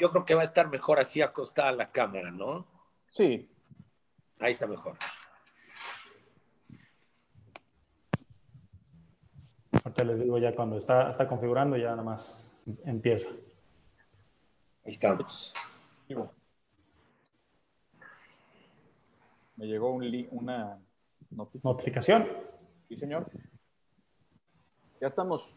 yo creo que va a estar mejor así acostada la cámara, ¿no? Sí. Ahí está mejor. Ahorita les digo ya cuando está, está configurando, ya nada más empieza. Ahí estamos. Me llegó un li- una notificación. Notificación. Sí, señor. Ya estamos.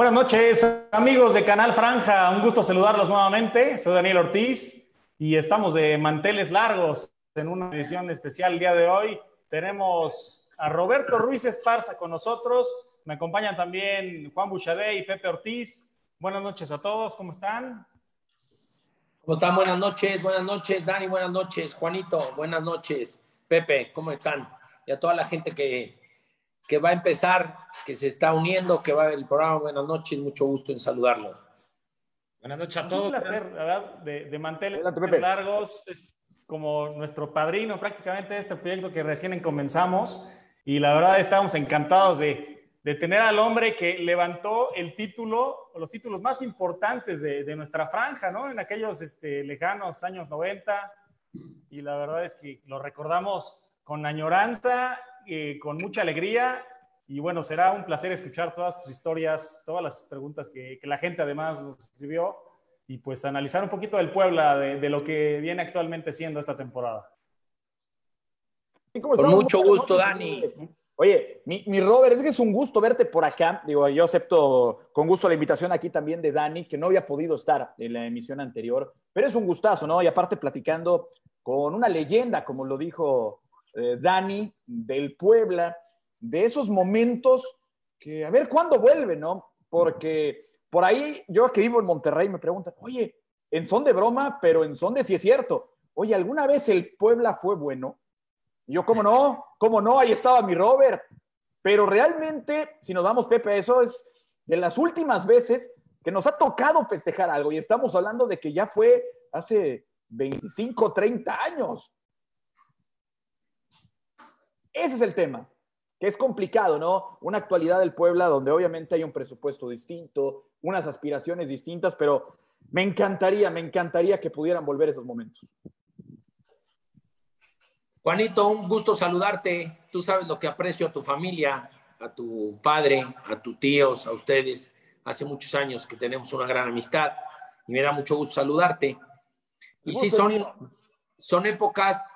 Buenas noches, amigos de Canal Franja. Un gusto saludarlos nuevamente. Soy Daniel Ortiz y estamos de manteles largos en una edición especial el día de hoy. Tenemos a Roberto Ruiz Esparza con nosotros. Me acompañan también Juan Buchadé y Pepe Ortiz. Buenas noches a todos. ¿Cómo están? ¿Cómo están? Buenas noches, buenas noches, Dani, buenas noches, Juanito, buenas noches, Pepe, ¿cómo están? Y a toda la gente que, que va a empezar, que se está uniendo, que va el programa, buenas noches, mucho gusto en saludarlos. Buenas noches a Es un todos. placer, la verdad, de, de manteles largos. Es como nuestro padrino prácticamente de este proyecto que recién comenzamos. Y la verdad estamos encantados de, de tener al hombre que levantó el título, o los títulos más importantes de, de nuestra franja, ¿no? En aquellos este, lejanos años 90. Y la verdad es que lo recordamos con añoranza, eh, con mucha alegría. Y bueno, será un placer escuchar todas tus historias, todas las preguntas que, que la gente además nos escribió y pues analizar un poquito del Puebla, de, de lo que viene actualmente siendo esta temporada. ¿Y cómo Con estamos? mucho gusto, Dani. Oye, mi, mi Robert, es que es un gusto verte por acá. Digo, yo acepto con gusto la invitación aquí también de Dani, que no había podido estar en la emisión anterior, pero es un gustazo, ¿no? Y aparte platicando con una leyenda, como lo dijo eh, Dani, del Puebla, de esos momentos que a ver cuándo vuelve, ¿no? Porque por ahí, yo que vivo en Monterrey, me preguntan, oye, en son de broma, pero en son de si es cierto. Oye, ¿alguna vez el Puebla fue bueno? Y yo, ¿cómo no? ¿Cómo no? Ahí estaba mi Robert. Pero realmente, si nos vamos, Pepe, eso es de las últimas veces que nos ha tocado festejar algo. Y estamos hablando de que ya fue hace 25, 30 años. Ese es el tema, que es complicado, ¿no? Una actualidad del Puebla donde obviamente hay un presupuesto distinto, unas aspiraciones distintas, pero me encantaría, me encantaría que pudieran volver esos momentos. Juanito, un gusto saludarte. Tú sabes lo que aprecio a tu familia, a tu padre, a tus tíos, a ustedes. Hace muchos años que tenemos una gran amistad y me da mucho gusto saludarte. Y sí, son, son épocas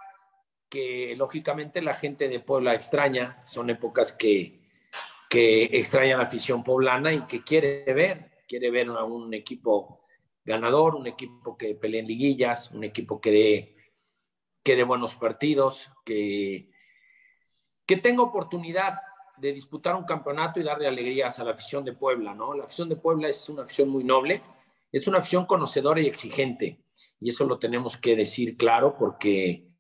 que lógicamente la gente de Puebla extraña, son épocas que, que extraña la afición poblana y que quiere ver, quiere ver a un equipo ganador, un equipo que pelee en liguillas, un equipo que dé, que dé buenos partidos, que, que tenga oportunidad de disputar un campeonato y darle alegrías a la afición de Puebla, ¿no? La afición de Puebla es una afición muy noble, es una afición conocedora y exigente, y eso lo tenemos que decir claro porque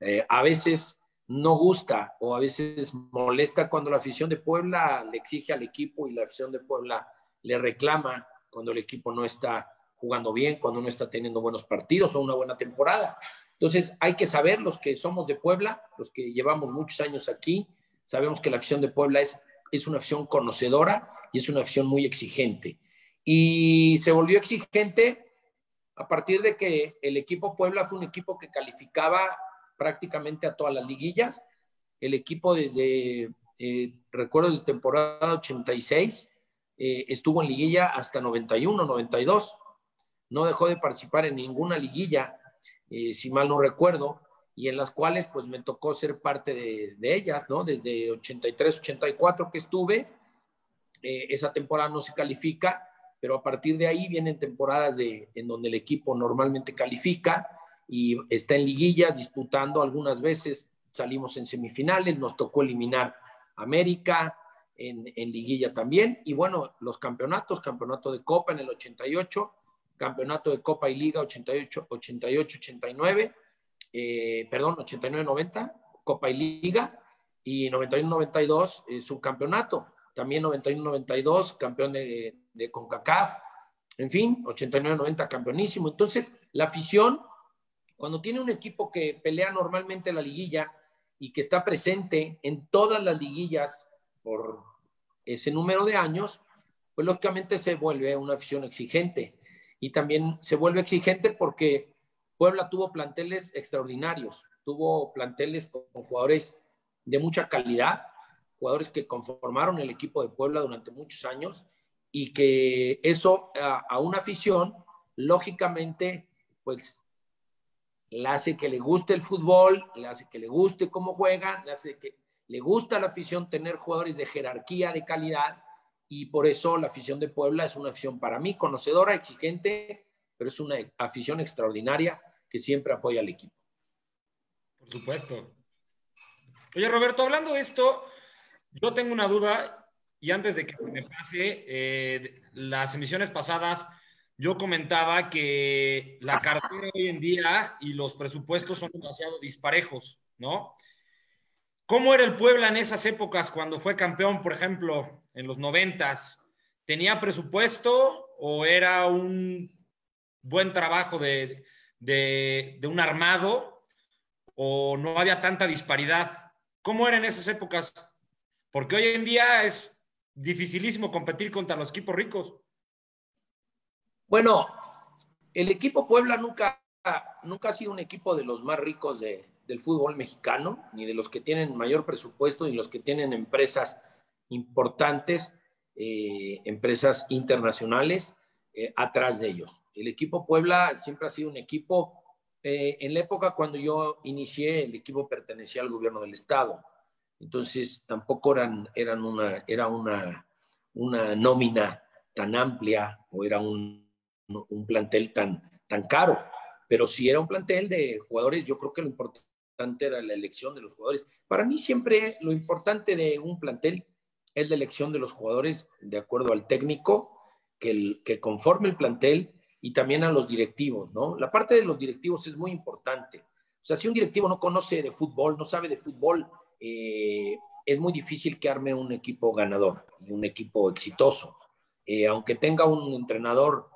eh, a veces no gusta o a veces molesta cuando la afición de Puebla le exige al equipo y la afición de Puebla le reclama cuando el equipo no está jugando bien, cuando no está teniendo buenos partidos o una buena temporada. Entonces hay que saber, los que somos de Puebla, los que llevamos muchos años aquí, sabemos que la afición de Puebla es, es una afición conocedora y es una afición muy exigente. Y se volvió exigente a partir de que el equipo Puebla fue un equipo que calificaba prácticamente a todas las liguillas. El equipo desde, eh, recuerdo desde temporada 86, eh, estuvo en liguilla hasta 91, 92. No dejó de participar en ninguna liguilla, eh, si mal no recuerdo, y en las cuales pues me tocó ser parte de, de ellas, ¿no? Desde 83, 84 que estuve, eh, esa temporada no se califica, pero a partir de ahí vienen temporadas de, en donde el equipo normalmente califica y está en liguillas disputando algunas veces, salimos en semifinales, nos tocó eliminar América, en, liguilla también. Y bueno, los campeonatos, campeonato de Copa en el 88, campeonato de Copa y Liga 88, 88, 89, perdón, 89, 90, Copa y Liga, y 91-92 eh, subcampeonato. También 91-92 campeón de, de CONCACAF. En fin, 89-90 campeonísimo. Entonces, la afición, cuando tiene un equipo que pelea normalmente la liguilla y que está presente en todas las liguillas por ese número de años, pues lógicamente se vuelve una afición exigente. Y también se vuelve exigente porque Puebla tuvo planteles extraordinarios, tuvo planteles con jugadores de mucha calidad, jugadores que conformaron el equipo de Puebla durante muchos años y que eso a, una afición, lógicamente, pues le hace que le guste el fútbol, le hace que le guste cómo juegan, le hace que le gusta la afición tener jugadores de jerarquía, de calidad, y por eso la afición de Puebla es una afición para mí conocedora, exigente, pero es una afición extraordinaria que siempre apoya al equipo. Por supuesto. Oye, Roberto, hablando de esto, yo tengo una duda y antes de que me pase, eh, las emisiones pasadas yo comentaba que la cartera hoy en día y los presupuestos son demasiado disparejos, ¿no? ¿Cómo era el Puebla en esas épocas cuando fue campeón, por ejemplo, en los noventas? ¿Tenía presupuesto o era un buen trabajo de, de un armado o no había tanta disparidad? ¿Cómo era en esas épocas? Porque hoy en día es dificilísimo competir contra los equipos ricos. Bueno, el equipo Puebla nunca, nunca ha sido un equipo de los más ricos del fútbol mexicano, ni de los que tienen mayor presupuesto, ni los que tienen empresas importantes, eh, empresas internacionales eh, atrás de ellos. El equipo Puebla siempre ha sido un equipo eh, en la época cuando yo inicié, el equipo pertenecía al gobierno del Estado. Entonces, tampoco eran, eran una, era una, una nómina tan amplia o era un, un plantel tan, tan caro. Pero si era un plantel de jugadores, yo creo que lo importante era la elección de los jugadores. Para mí siempre lo importante de un plantel es la elección de los jugadores de acuerdo al técnico que, el, que conforme el plantel y también a los directivos, ¿no? La parte de los directivos es muy importante. O sea, si un directivo no conoce de fútbol, no sabe de fútbol, eh, es muy difícil que arme un equipo ganador y un equipo exitoso. Eh, aunque tenga un entrenador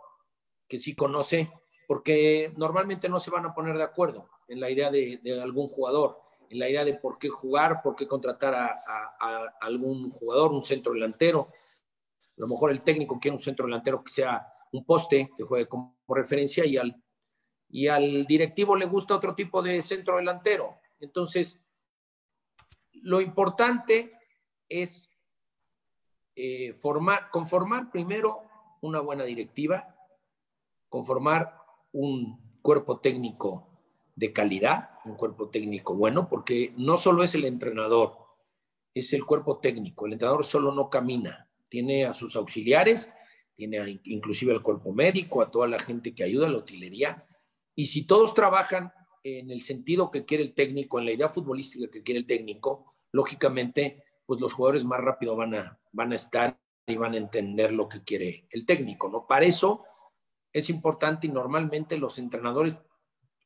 que sí conoce, porque normalmente no se van a poner de acuerdo en la idea de, algún jugador, en la idea de por qué jugar, por qué contratar a, algún jugador, un centro delantero. A lo mejor el técnico quiere un centro delantero que sea un poste que juegue como referencia y al, y al directivo le gusta otro tipo de centro delantero. Entonces, lo importante es eh, formar, conformar primero una buena directiva, conformar un cuerpo técnico de calidad, un cuerpo técnico bueno, porque no solo es el entrenador, es el cuerpo técnico. El entrenador solo no camina, tiene a sus auxiliares tiene inclusive al cuerpo médico, a toda la gente que ayuda a la utilería. Y si todos trabajan en el sentido que quiere el técnico, en la idea futbolística que quiere el técnico, lógicamente, pues los jugadores más rápido van a, van a estar y van a entender lo que quiere el técnico, ¿no? Para eso es importante y normalmente los entrenadores,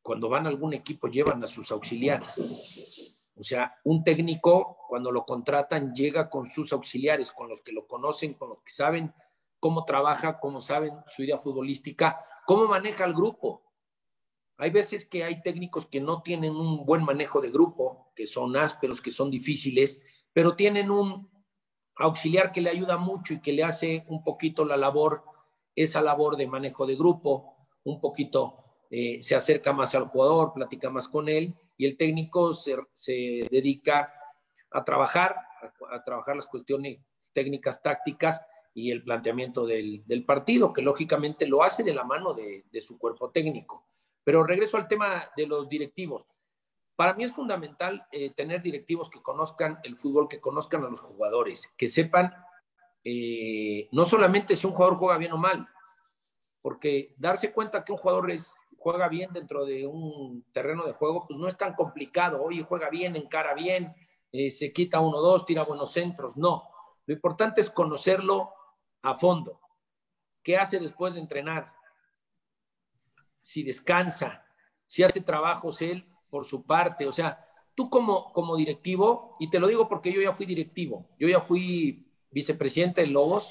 cuando van a algún equipo, llevan a sus auxiliares. O sea, un técnico, cuando lo contratan, llega con sus auxiliares, con los que lo conocen, con los que saben cómo trabaja, cómo saben su idea futbolística, cómo maneja el grupo. Hay veces que hay técnicos que no tienen un buen manejo de grupo, que son ásperos, que son difíciles, pero tienen un auxiliar que le ayuda mucho y que le hace un poquito la labor, esa labor de manejo de grupo, un poquito eh, se acerca más al jugador, platica más con él y el técnico se, dedica a trabajar, a trabajar las cuestiones técnicas, tácticas y el planteamiento del, partido, que lógicamente lo hace de la mano de, su cuerpo técnico. Pero regreso al tema de los directivos. Para mí es fundamental eh, tener directivos que conozcan el fútbol, que conozcan a los jugadores, que sepan eh, no solamente si un jugador juega bien o mal, porque darse cuenta que un jugador es, juega bien dentro de un terreno de juego, pues no es tan complicado. Oye, juega bien, encara bien, eh, se quita uno dos, tira buenos centros. No, Lo importante es conocerlo a fondo. ¿Qué hace después de entrenar? Si descansa, si hace trabajos él por su parte. O sea, tú como, como directivo, y te lo digo porque yo ya fui directivo, yo ya fui vicepresidente de Lobos,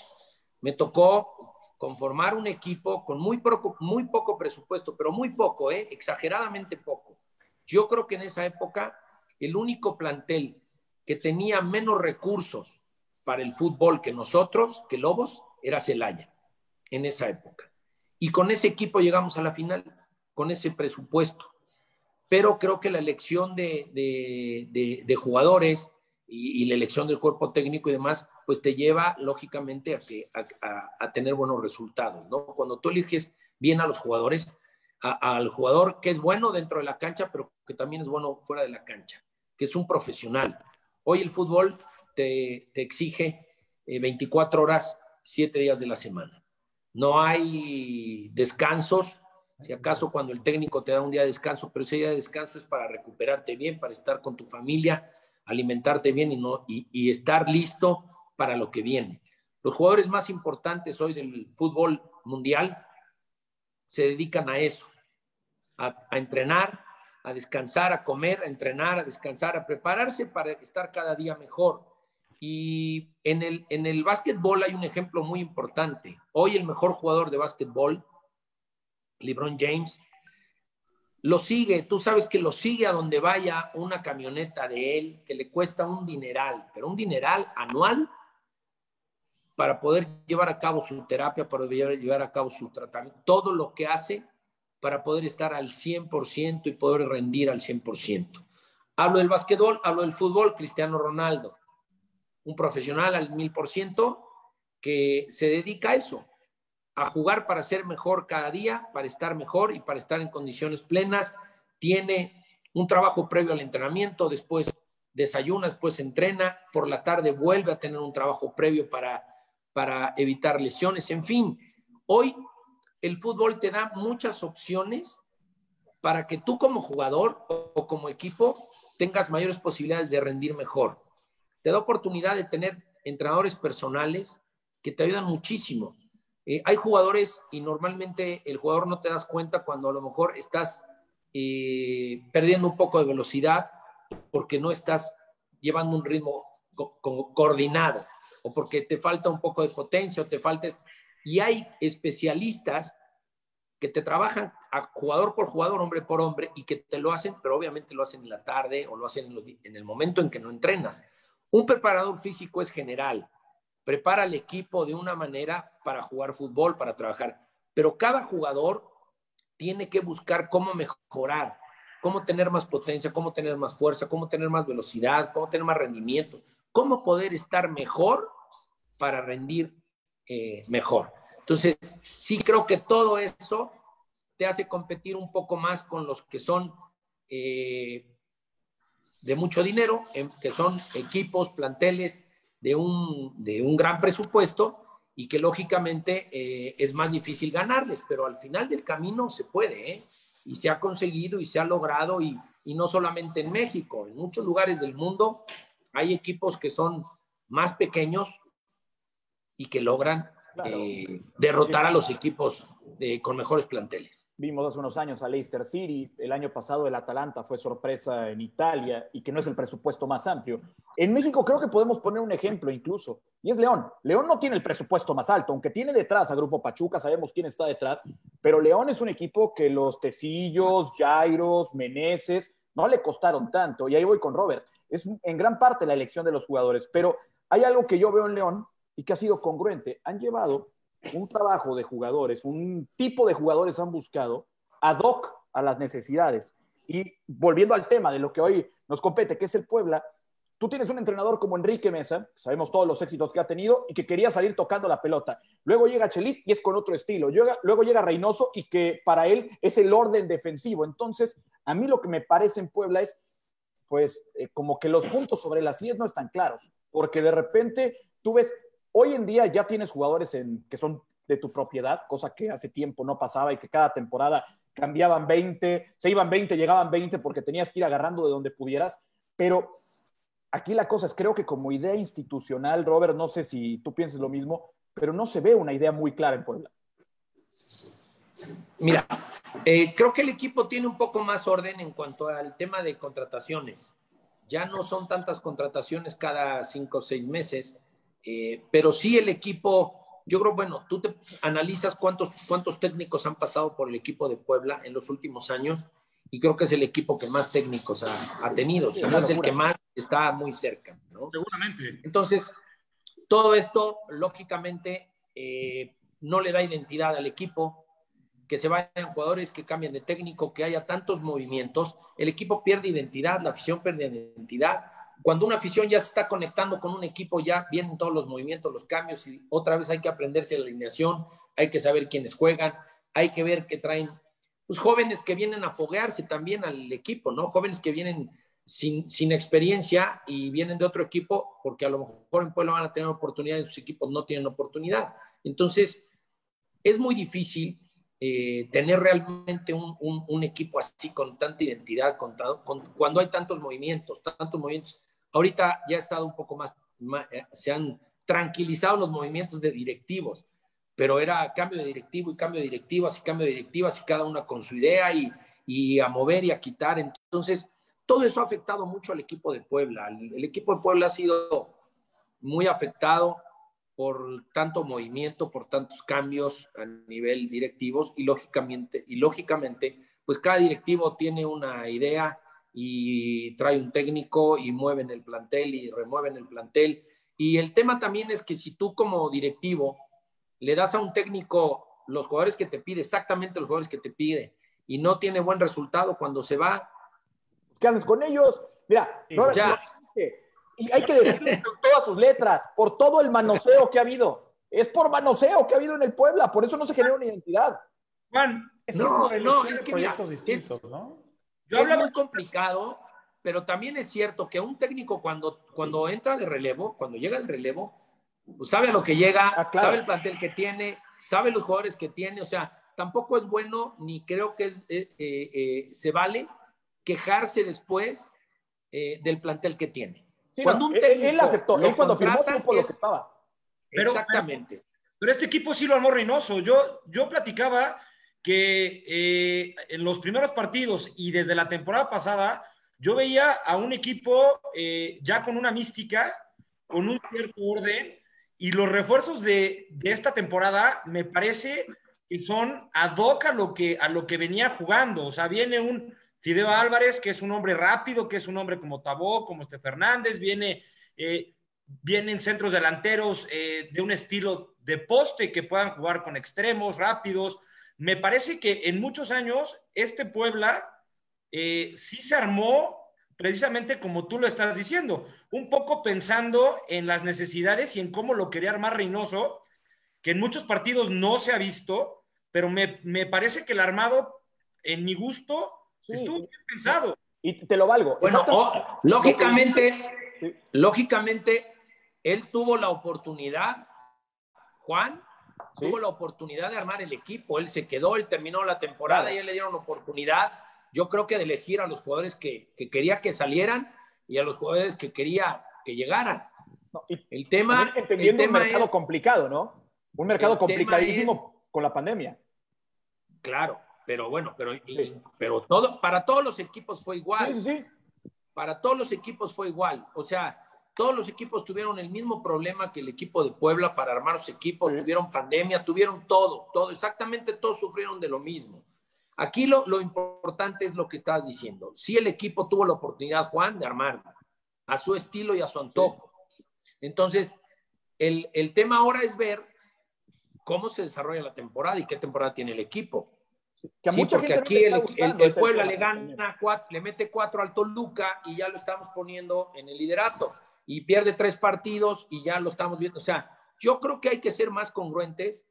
me tocó conformar un equipo con muy poco, muy poco presupuesto, pero muy poco, ¿eh? exageradamente poco. Yo creo que en esa época el único plantel que tenía menos recursos para el fútbol que nosotros, que Lobos, era Celaya, en esa época. Y con ese equipo llegamos a la final, con ese presupuesto. Pero creo que la elección de, de, jugadores y, la elección del cuerpo técnico y demás, pues te lleva lógicamente a, que, a, tener buenos resultados, ¿no? Cuando tú eliges bien a los jugadores, al jugador que es bueno dentro de la cancha, pero que también es bueno fuera de la cancha, que es un profesional. Hoy el fútbol te, exige 24 eh, horas, 7 días de la semana. No hay descansos, si acaso cuando el técnico te da un día de descanso, pero ese día de descanso es para recuperarte bien, para estar con tu familia, alimentarte bien y, no, y, estar listo para lo que viene. Los jugadores más importantes hoy del fútbol mundial se dedican a eso, a, entrenar, a descansar, a comer, a entrenar, a descansar, a prepararse para estar cada día mejor. Y en el, en el básquetbol hay un ejemplo muy importante. Hoy el mejor jugador de básquetbol, LeBron James, lo sigue, tú sabes que lo sigue a donde vaya una camioneta de él que le cuesta un dineral, pero un dineral anual para poder llevar a cabo su terapia, para poder llevar a cabo su tratamiento, todo lo que hace para poder estar al 100% y poder rendir al 100%. Hablo del básquetbol, hablo del fútbol, Cristiano Ronaldo, un profesional al 1000% que se dedica a eso, a jugar para ser mejor cada día, para estar mejor y para estar en condiciones plenas. Tiene un trabajo previo al entrenamiento, después desayuna, después entrena, por la tarde vuelve a tener un trabajo previo para, para evitar lesiones, en fin. Hoy el fútbol te da muchas opciones para que tú como jugador o como equipo tengas mayores posibilidades de rendir mejor. Te da oportunidad de tener entrenadores personales que te ayudan muchísimo. Eh, hay jugadores y normalmente el jugador no te das cuenta cuando a lo mejor estás eh, perdiendo un poco de velocidad porque no estás llevando un ritmo coordinado o porque te falta un poco de potencia o te falta y hay especialistas que te trabajan jugador por jugador, hombre por hombre, y que te lo hacen, pero obviamente lo hacen en la tarde o lo hacen en, el momento en que no entrenas. Un preparador físico es general, prepara al equipo de una manera para jugar fútbol, para trabajar, pero cada jugador tiene que buscar cómo mejorar, cómo tener más potencia, cómo tener más fuerza, cómo tener más velocidad, cómo tener más rendimiento, cómo poder estar mejor para rendir eh, mejor. Entonces, sí creo que todo eso te hace competir un poco más con los que son eh, de mucho dinero, que son equipos, planteles de un, de un gran presupuesto y que lógicamente eh, es más difícil ganarles, pero al final del camino se puede, y se ha conseguido y se ha logrado, y, y no solamente en México, en muchos lugares del mundo hay equipos que son más pequeños y que logran eh, derrotar a los equipos eh, con mejores planteles. Vimos hace unos años a Leicester City, el año pasado el Atalanta fue sorpresa en Italia y que no es el presupuesto más amplio. En México creo que podemos poner un ejemplo incluso, y es León. León no tiene el presupuesto más alto, aunque tiene detrás a Grupo Pachuca, sabemos quién está detrás, pero León es un equipo que los Tecillos, Jairos, Meneses, no le costaron tanto, y ahí voy con Robert. Es en gran parte la elección de los jugadores, pero hay algo que yo veo en León y que ha sido congruente. Han llevado un trabajo de jugadores, un tipo de jugadores han buscado ad hoc a las necesidades. Y volviendo al tema de lo que hoy nos compete, que es el Puebla, tú tienes un entrenador como Enrique Mesa, sabemos todos los éxitos que ha tenido y que quería salir tocando la pelota. Luego llega Chelis y es con otro estilo. Luego llega Reynoso y que para él es el orden defensivo. Entonces, a mí lo que me parece en Puebla es, pues, eh, como que los puntos sobre las 10 no están claros, porque de repente tú ves Hoy en día ya tienes jugadores en, que son de tu propiedad, cosa que hace tiempo no pasaba y que cada temporada cambiaban 20, se iban 20, llegaban 20 porque tenías que ir agarrando de donde pudieras, pero aquí la cosa es, creo que como idea institucional, Robert, no sé si tú piensas lo mismo, pero no se ve una idea muy clara en Puebla. Mira, eh, creo que el equipo tiene un poco más orden en cuanto al tema de contrataciones. Ya no son tantas contrataciones cada cinco o seis meses, eh, pero sí el equipo, yo creo, bueno, tú te analizas cuántos, cuántos técnicos han pasado por el equipo de Puebla en los últimos años y creo que es el equipo que más técnicos ha, tenido, si no es el que más está muy cerca, ¿no? Seguramente. Entonces, todo esto, lógicamente, eh, no le da identidad al equipo, que se vayan jugadores, que cambien de técnico, que haya tantos movimientos, el equipo pierde identidad, la afición pierde identidad. Cuando una afición ya se está conectando con un equipo, ya vienen todos los movimientos, los cambios, y otra vez hay que aprenderse la alineación, hay que saber quiénes juegan, hay que ver que traen pues, jóvenes que vienen a foguearse también al equipo, ¿no? Jóvenes que vienen sin, sin, experiencia y vienen de otro equipo, porque a lo mejor en Puebla van a tener oportunidad y sus equipos no tienen oportunidad. Entonces, es muy difícil eh, tener realmente un, un, equipo así con tanta identidad, con, cuando hay tantos movimientos, tantos movimientos. Ahorita ya ha estado un poco más, eh, se han tranquilizado los movimientos de directivos, pero era cambio de directivo y cambio de directivas y cambio de directivas y cada una con su idea y, y a mover y a quitar. Entonces, todo eso ha afectado mucho al equipo de Puebla. el equipo de Puebla ha sido muy afectado por tanto movimiento, por tantos cambios a nivel directivos y lógicamente, y lógicamente, pues cada directivo tiene una idea y trae un técnico y mueven el plantel y remueven el plantel. Y el tema también es que si tú como directivo le das a un técnico los jugadores que te pide, exactamente los jugadores que te pide, y no tiene buen resultado cuando se va. ¿Qué haces con ellos? Mira, ya. Y hay que decirlo con todas sus letras, por todo el manoseo que ha habido. Es por manoseo que ha habido en el Puebla, por eso no se genera una identidad. Juan, es no, no, es que proyectos distintos, ¿no? Yo hablo muy complicado, pero también es cierto que un técnico cuando, cuando entra de relevo, cuando llega el relevo, pues sabe a lo que llega, ah, sabe el plantel que tiene, sabe los jugadores que tiene, o sea, tampoco es bueno ni creo que eh, eh, eh, se vale quejarse después del plantel que tiene cuando un técnico él, aceptó, él cuando firmó supo lo que estaba. Exactamente. Pero, este equipo sí lo armó Reynoso. Yo, yo platicaba que eh, en los primeros partidos y desde la temporada pasada, yo veía a un equipo eh, ya con una mística, con un cierto orden, y los refuerzos de, de, esta temporada me parece que son ad hoc a lo que, a lo que venía jugando. O sea, viene un Fideo Álvarez, que es un hombre rápido, que es un hombre como Tabó, como este Fernández, viene, eh, vienen centros delanteros eh, de un estilo de poste que puedan jugar con extremos rápidos. Me parece que en muchos años este Puebla eh, sí se armó precisamente como tú lo estás diciendo, un poco pensando en las necesidades y en cómo lo quería armar Reynoso, que en muchos partidos no se ha visto, pero me, me parece que el armado, en mi gusto, Estuvo bien pensado. Y te lo valgo. Bueno, lógicamente, lógicamente, él tuvo la oportunidad, Juan, tuvo la oportunidad de armar el equipo. Él se quedó, él terminó la temporada y él le dieron la oportunidad, yo creo que de elegir a los jugadores que, quería que salieran y a los jugadores que quería que llegaran. el tema, entendiendo un mercado complicado, ¿no? Un mercado complicadísimo con la pandemia. Claro, pero bueno, pero, pero todo, para todos los equipos fue igual. Sí, sí. Para todos los equipos fue igual. O sea, todos los equipos tuvieron el mismo problema que el equipo de Puebla para armar los equipos, tuvieron pandemia, tuvieron todo, todo, exactamente todos sufrieron de lo mismo. Aquí lo, lo importante es lo que estás diciendo. Si el equipo tuvo la oportunidad, Juan, de armar a su estilo y a su antojo. Entonces, el, el tema ahora es ver cómo se desarrolla la temporada y qué temporada tiene el equipo sí, porque aquí el, Puebla le gana cuatro, le mete cuatro al Toluca y ya lo estamos poniendo en el liderato y pierde tres partidos y ya lo estamos viendo. O sea, yo creo que hay que ser más congruentes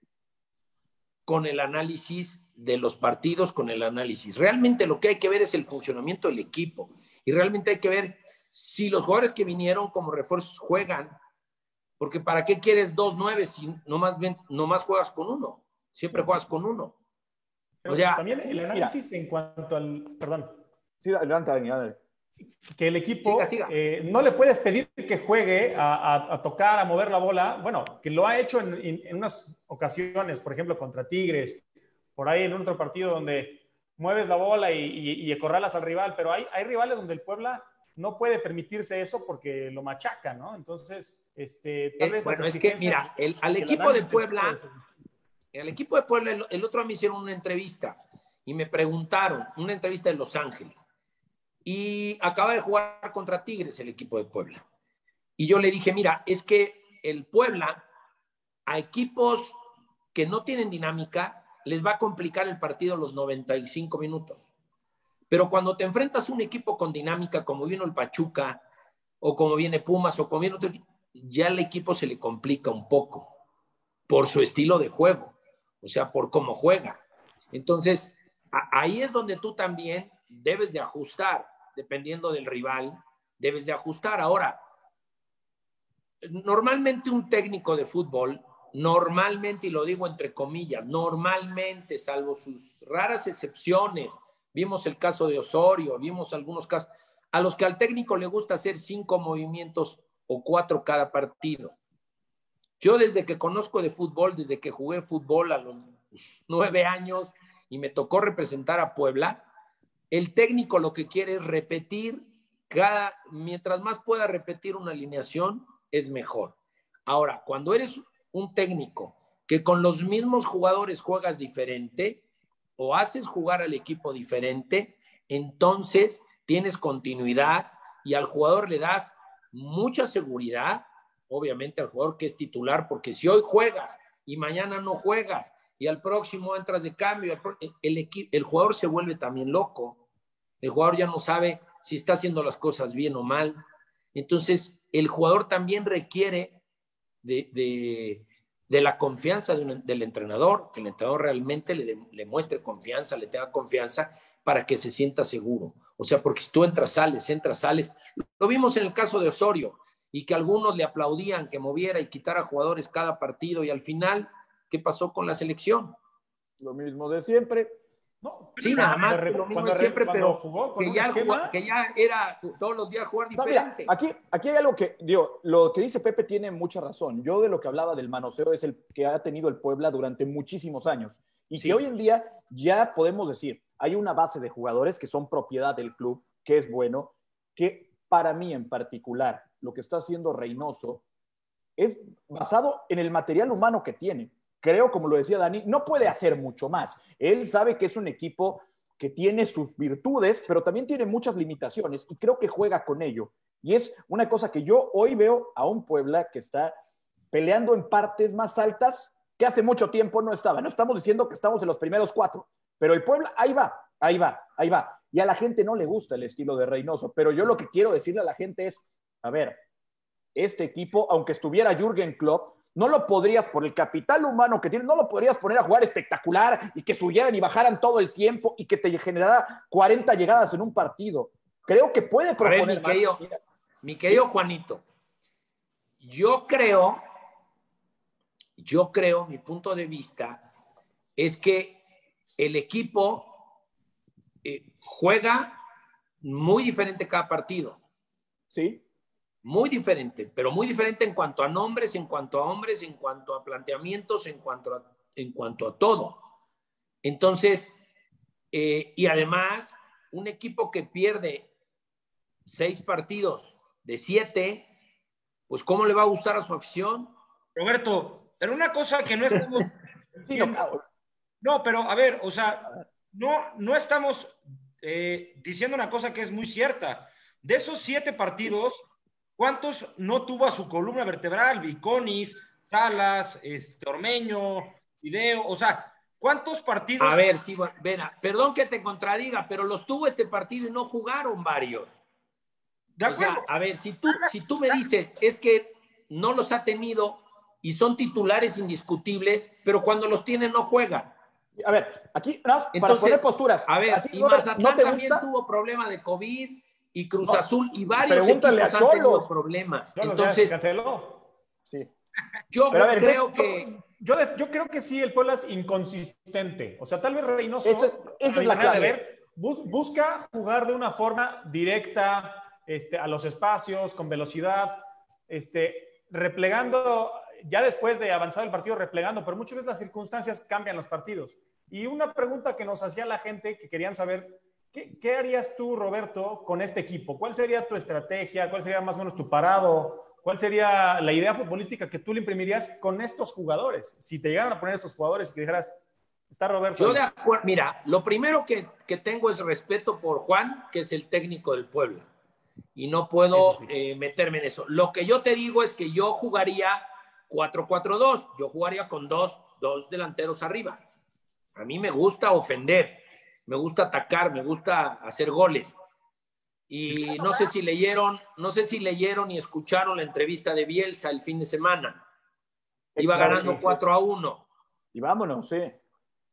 con el análisis de los partidos, con el análisis. Realmente lo que hay que ver es el funcionamiento del equipo y realmente hay que ver si los jugadores que vinieron como refuerzos juegan, porque ¿para qué quieres dos nueve si nomás, nomás juegas con uno? Siempre juegas con uno o sea, también el análisis en cuanto al. Perdón. Sí, adelante, Dani, que el equipo eh, no le puedes pedir que juegue a, tocar, a mover la bola. Bueno, que lo ha hecho en, unas ocasiones, por ejemplo, contra Tigres, por ahí en otro partido donde mueves la bola y, y, al rival, pero hay, hay rivales donde el Puebla no puede permitirse eso porque lo machaca, ¿no? Entonces, este, tal eh, vez bueno, es que, mira, el, al equipo de Puebla, el equipo de Puebla, el, otro día me hicieron una entrevista y me preguntaron, una entrevista en Los Ángeles, y acaba de jugar contra Tigres el equipo de Puebla. Y yo le dije, mira, es que el Puebla a equipos que no tienen dinámica les va a complicar el partido los 95 minutos. Pero cuando te enfrentas a un equipo con dinámica, como vino el Pachuca, o como viene Pumas, o como viene otro ya el equipo se le complica un poco por su estilo de juego, o sea, por cómo juega. Entonces, ahí es donde tú también debes de ajustar dependiendo del rival, debes de ajustar. Ahora, normalmente un técnico de fútbol, normalmente, y lo digo entre comillas, normalmente, salvo sus raras excepciones, vimos el caso de Osorio, vimos algunos casos, a los que al técnico le gusta hacer cinco movimientos o cuatro cada partido. Yo desde que conozco de fútbol, desde que jugué fútbol a los nueve años y me tocó representar a Puebla, el técnico lo que quiere es repetir cada, mientras más pueda repetir una alineación, es mejor. Ahora, cuando eres un técnico que con los mismos jugadores juegas diferente o haces jugar al equipo diferente, entonces tienes continuidad y al jugador le das mucha seguridad, obviamente al jugador que es titular, porque si hoy juegas y mañana no juegas y al próximo entras de cambio, el, el jugador se vuelve también loco el jugador ya no sabe si está haciendo las cosas bien o mal. Entonces, el jugador también requiere de, la confianza del entrenador, que el entrenador realmente le, le, muestre confianza, le tenga confianza para que se sienta seguro. O sea, porque si tú entras, sales, entras, sales. Lo vimos en el caso de Osorio y que algunos le aplaudían que moviera y quitara jugadores cada partido y al final, ¿qué pasó con la selección? Lo mismo de siempre, sí, nada más, lo mismo siempre, pero que, ya era todos los días jugar diferente. aquí, aquí hay algo que, digo, lo que dice Pepe tiene mucha razón. Yo de lo que hablaba del manoseo es el que ha tenido el Puebla durante muchísimos años. Y que hoy en día ya podemos decir, hay una base de jugadores que son propiedad del club, que es bueno, que para mí en particular, lo que está haciendo Reynoso es basado en el material humano que tiene creo, como lo decía Dani, no puede hacer mucho más. Él sabe que es un equipo que tiene sus virtudes, pero también tiene muchas limitaciones y creo que juega con ello. Y es una cosa que yo hoy veo a un Puebla que está peleando en partes más altas que hace mucho tiempo no estaba. No estamos diciendo que estamos en los primeros cuatro, pero el Puebla ahí va, ahí va, ahí va. Y a la gente no le gusta el estilo de Reynoso, pero yo lo que quiero decirle a la gente es, a ver, este equipo, aunque estuviera Jürgen Klopp, no lo podrías, por el capital humano que tiene, no lo podrías poner a jugar espectacular y que subieran y bajaran todo el tiempo y que te generara 40 llegadas en un partido. Creo que puede proponer mi, querido, mi querido Juanito, yo creo, yo creo, mi punto de vista es que el equipo eh, juega muy diferente cada partido. Sí muy diferente, pero muy diferente en cuanto a nombres, en cuanto a hombres, en cuanto a planteamientos, en cuanto a, en cuanto a todo. Entonces, eh, y además, un equipo que pierde seis partidos de siete, pues ¿cómo le va a gustar a su afición? Roberto, pero una cosa que no estamos... no, pero a ver, o sea, no, no estamos eh, diciendo una cosa que es muy cierta. De esos siete partidos, ¿Cuántos no tuvo a su columna vertebral? Viconis, Salas, este, Ormeño, Video, o sea, ¿cuántos partidos? A ver, sí, ven, perdón que te contradiga, pero los tuvo este partido y no jugaron varios. De acuerdo. a ver, si tú, si tú me dices, es que no los ha tenido y son titulares indiscutibles, pero cuando los tiene no juegan. A ver, aquí, para poner posturas. A ver, y Mazatlán también tuvo problema de COVID y Cruz Azul y varios equipos han tenido problemas. Entonces, Sí. Yo creo que yo, yo, creo que sí, el Puebla es inconsistente. O sea, tal vez Reynoso. Esa, es la clave. busca jugar de una forma directa este, a los espacios, con velocidad, este, replegando, ya después de avanzar el partido, replegando, pero muchas veces las circunstancias cambian los partidos. Y una pregunta que nos hacía la gente que querían saber, ¿qué, ¿qué, harías tú, Roberto, con este equipo? ¿Cuál sería tu estrategia? ¿Cuál sería más o menos tu parado? ¿Cuál sería la idea futbolística que tú le imprimirías con estos jugadores? Si te llegaran a poner estos jugadores y que dijeras, está Roberto. Yo de acuerdo, mira, lo primero que, que, tengo es respeto por Juan, que es el técnico del Puebla. Y no puedo sí. eh, meterme en eso. Lo que yo te digo es que yo jugaría 4-4-2. Yo jugaría con dos, dos delanteros arriba. A mí me gusta ofender, me gusta atacar, me gusta hacer goles. Y no sé si leyeron, no sé si leyeron y escucharon la entrevista de Bielsa el fin de semana. Iba ganando 4 a 1. Y vámonos, sí.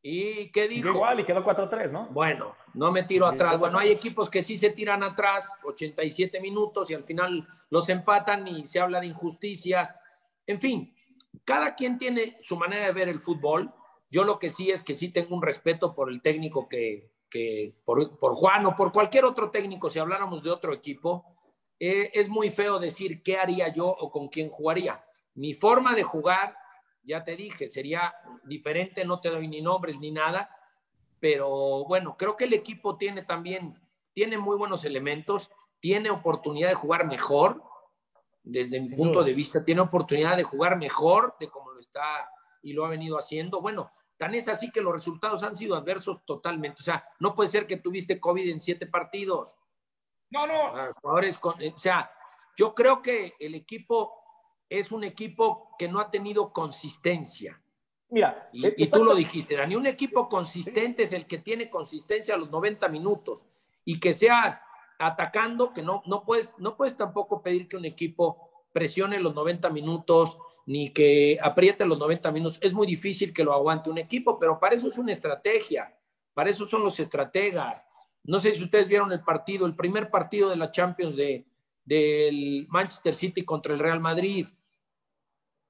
¿Y qué dijo? Sigue igual y quedó 4-3, ¿no? Bueno, no me tiro sí, atrás. Bueno, hay equipos que sí se tiran atrás, 87 minutos, y al final los empatan y se habla de injusticias. En fin, cada quien tiene su manera de ver el fútbol. Yo lo que sí es que sí tengo un respeto por el técnico que, que por, por Juan o por cualquier otro técnico, si habláramos de otro equipo, eh, es muy feo decir qué haría yo o con quién jugaría. Mi forma de jugar ya te dije, sería diferente, no te doy ni nombres ni nada, pero bueno, creo que el equipo tiene también, tiene muy buenos elementos, tiene oportunidad de jugar mejor, desde mi Sin punto duda. de vista, tiene oportunidad de jugar mejor de como lo está y lo ha venido haciendo. Bueno, tan es así que los resultados han sido adversos totalmente. O sea, no puede ser que tuviste COVID en siete partidos. No, no. Ah, jugadores con, o sea, yo creo que el equipo es un equipo que no ha tenido consistencia. Mira, y, y tú lo dijiste, Dani, un equipo consistente es el que tiene consistencia a los 90 minutos y que sea atacando, que no, no, puedes, no puedes tampoco pedir que un equipo presione los 90 minutos ni que apriete los 90 minutos. Es muy difícil que lo aguante un equipo, pero para eso es una estrategia, para eso son los estrategas. No sé si ustedes vieron el partido, el primer partido de la Champions de, del Manchester City contra el Real Madrid.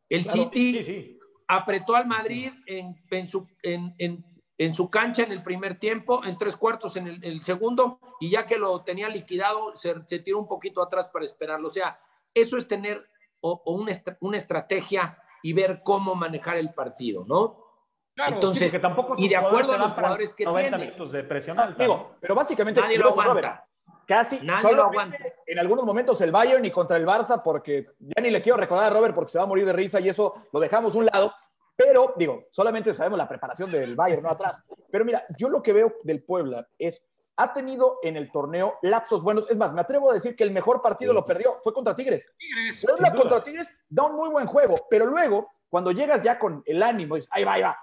El claro, City sí, sí. apretó al Madrid sí. en, en, su, en, en, su, cancha en el primer tiempo, en tres cuartos en el, el segundo, y ya que lo tenía liquidado, se, se, tiró un poquito atrás para esperarlo. O sea, eso es tener o, o una, una, estrategia y ver cómo manejar el partido, ¿no? Claro, Entonces, que tampoco y de acuerdo a los jugadores que 90 tienes. minutos de presión alta. Digo, pero básicamente nadie lo aguanta. Robert, casi Nadie lo aguanta. en algunos momentos el Bayern y contra el Barça, porque ya ni le quiero recordar a Robert porque se va a morir de risa y eso lo dejamos a un lado. Pero, digo, solamente sabemos la preparación del Bayern, no atrás. Pero mira, yo lo que veo del Puebla es, ha tenido en el torneo lapsos buenos. Es más, me atrevo a decir que el mejor partido sí. lo perdió, fue contra Tigres. Tigres. Puebla contra Tigres da un muy buen juego, pero luego, cuando llegas ya con el ánimo, dices, ahí va, ahí va,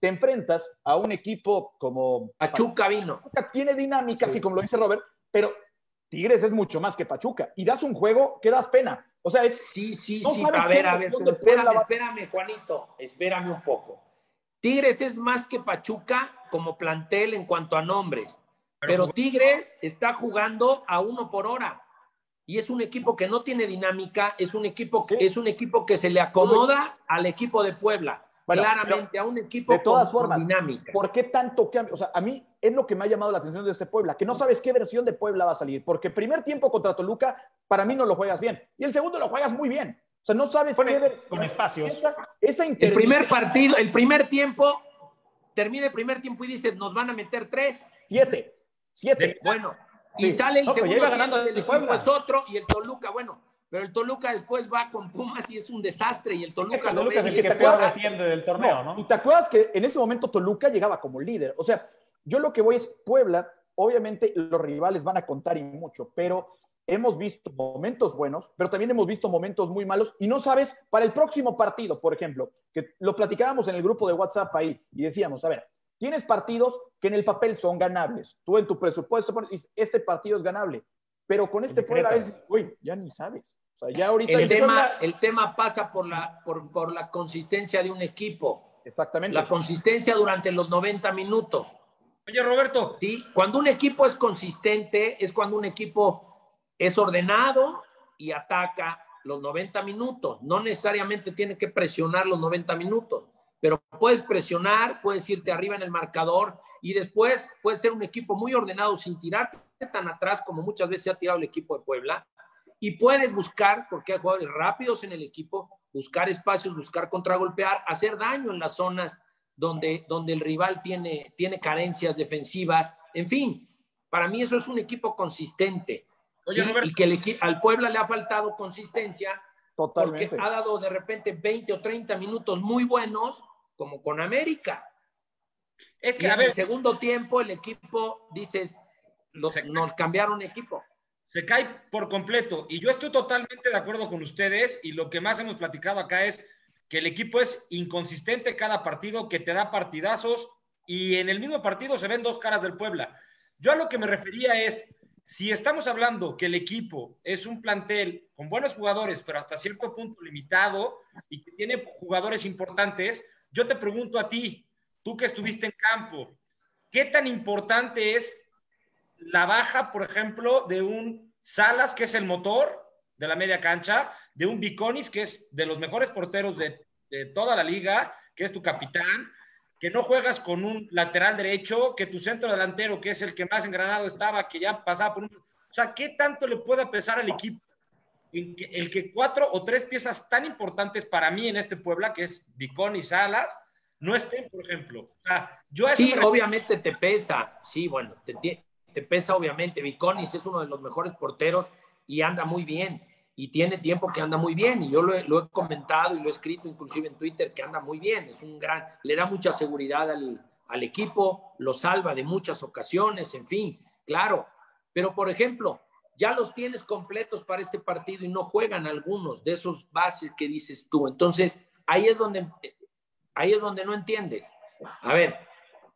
te enfrentas a un equipo como... Pachuca vino. Tiene dinámica, sí. así como lo dice Robert, pero Tigres es mucho más que Pachuca. Y das un juego que das pena. O sea, es. Sí, sí, no sí. A ver, a ver, espérame, espérame, Juanito. Espérame un poco. Tigres es más que Pachuca como plantel en cuanto a nombres. Pero Tigres está jugando a uno por hora. Y es un equipo que no tiene dinámica, es un equipo que, es un equipo que se le acomoda al equipo de Puebla. Bueno, claramente a un equipo de todas con, formas, con dinámica. ¿Por qué tanto cambio? O sea, a mí es lo que me ha llamado la atención de este Puebla, que no sabes qué versión de Puebla va a salir, porque primer tiempo contra Toluca, para mí no lo juegas bien, y el segundo lo juegas muy bien. O sea, no sabes Pone, qué versión. Con espacios. Esa, esa el primer partido, el primer tiempo, termina el primer tiempo y dices, nos van a meter tres. Siete. Siete. De, bueno, sí. y sale el no, segundo pues ganando el equipo es otro, y el Toluca, bueno, pero el Toluca después va con Pumas y es un desastre y el Toluca, es que el Toluca es el que, que defiende del torneo, ¿no? ¿no? Y te acuerdas que en ese momento Toluca llegaba como líder. O sea, yo lo que voy es Puebla, obviamente los rivales van a contar y mucho, pero hemos visto momentos buenos, pero también hemos visto momentos muy malos y no sabes para el próximo partido, por ejemplo, que lo platicábamos en el grupo de WhatsApp ahí y decíamos, a ver, tienes partidos que en el papel son ganables. Tú en tu presupuesto dices, este partido es ganable, pero con este Puebla a veces, uy, ya ni sabes. O sea, ya ahorita el, tema, el tema pasa por la, por, por la consistencia de un equipo. Exactamente. La consistencia durante los 90 minutos. Oye, Roberto. Sí, cuando un equipo es consistente, es cuando un equipo es ordenado y ataca los 90 minutos. No necesariamente tiene que presionar los 90 minutos, pero puedes presionar, puedes irte arriba en el marcador y después puede ser un equipo muy ordenado sin tirarte tan atrás como muchas veces se ha tirado el equipo de Puebla. Y puedes buscar, porque hay jugadores rápidos en el equipo, buscar espacios, buscar contragolpear, hacer daño en las zonas donde, donde el rival tiene, tiene carencias defensivas. En fin, para mí eso es un equipo consistente. y que al Puebla le ha faltado consistencia Totalmente. porque ha dado de repente 20 o 30 minutos muy buenos, como con América. Es que, a ver, en el segundo tiempo el equipo, dices, los, nos cambiaron equipo. Se cae por completo. Y yo estoy totalmente de acuerdo con ustedes. Y lo que más hemos platicado acá es que el equipo es inconsistente cada partido, que te da partidazos. Y en el mismo partido se ven dos caras del Puebla. Yo a lo que me refería es, si estamos hablando que el equipo es un plantel con buenos jugadores, pero hasta cierto punto limitado y que tiene jugadores importantes, yo te pregunto a ti, tú que estuviste en campo, ¿qué tan importante es la baja, por ejemplo, de un Salas, que es el motor de la media cancha, de un Viconis, que es de los mejores porteros de, toda la liga, que es tu capitán, que no juegas con un lateral derecho, que tu centro delantero, que es el que más engranado estaba, que ya pasaba por un... O sea, ¿qué tanto le puede pesar al equipo? El que cuatro o tres piezas tan importantes para mí en este Puebla, que es Vicón y Salas, no estén, por ejemplo. O sea, yo sí, obviamente te pesa. Sí, bueno, te, te pesa obviamente. Viconis es uno de los mejores porteros y anda muy bien. Y tiene tiempo que anda muy bien. Y yo lo he, comentado y lo he escrito inclusive en Twitter que anda muy bien. Es un gran, le da mucha seguridad al, al equipo, lo salva de muchas ocasiones, en fin, claro. Pero por ejemplo, ya los tienes completos para este partido y no juegan algunos de esos bases que dices tú. Entonces, ahí es donde, ahí es donde no entiendes. A ver,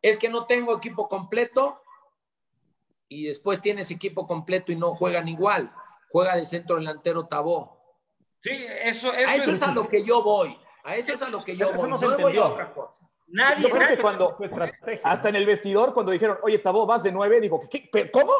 es que no tengo equipo completo, y después tienes equipo completo y no juegan igual. Juega de centro delantero Tabó. Sí, eso, eso, a eso es, a lo que yo voy. A eso es a lo que yo voy. no se entendió. Nadie, yo creo que cuando, hasta en el vestidor, cuando dijeron, oye, Tabó, vas de nueve, digo, ¿qué, ¿cómo?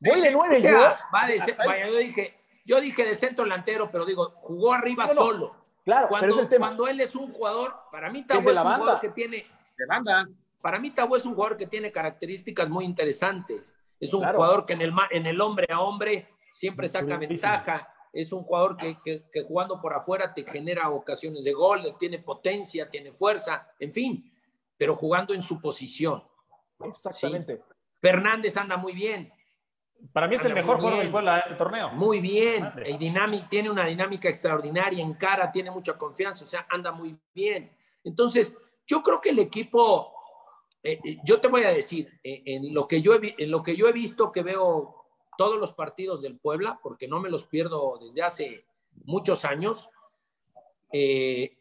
Voy de nueve yo. Va de, vaya, yo, dije, yo dije de centro delantero, pero digo, jugó arriba solo. Claro, cuando, pero es el tema. cuando él es un jugador, para mí Tabó es, un jugador que tiene. De banda. Para mí Tabó es un jugador que tiene características muy interesantes. Es un jugador que en el, en el hombre a hombre siempre saca ventaja. Es un jugador que, que, jugando por afuera te genera ocasiones de gol, tiene potencia, tiene fuerza, en fin, pero jugando en su posición. Exactamente. Fernández anda muy bien. Para mí es el mejor jugador del Puebla de este torneo. Muy bien. tiene una dinámica extraordinaria en cara, tiene mucha confianza, o sea, anda muy bien. Entonces, yo creo que el equipo eh, eh, yo te voy a decir, eh, en, lo que yo he, en lo que yo he visto, que veo todos los partidos del Puebla, porque no me los pierdo desde hace muchos años,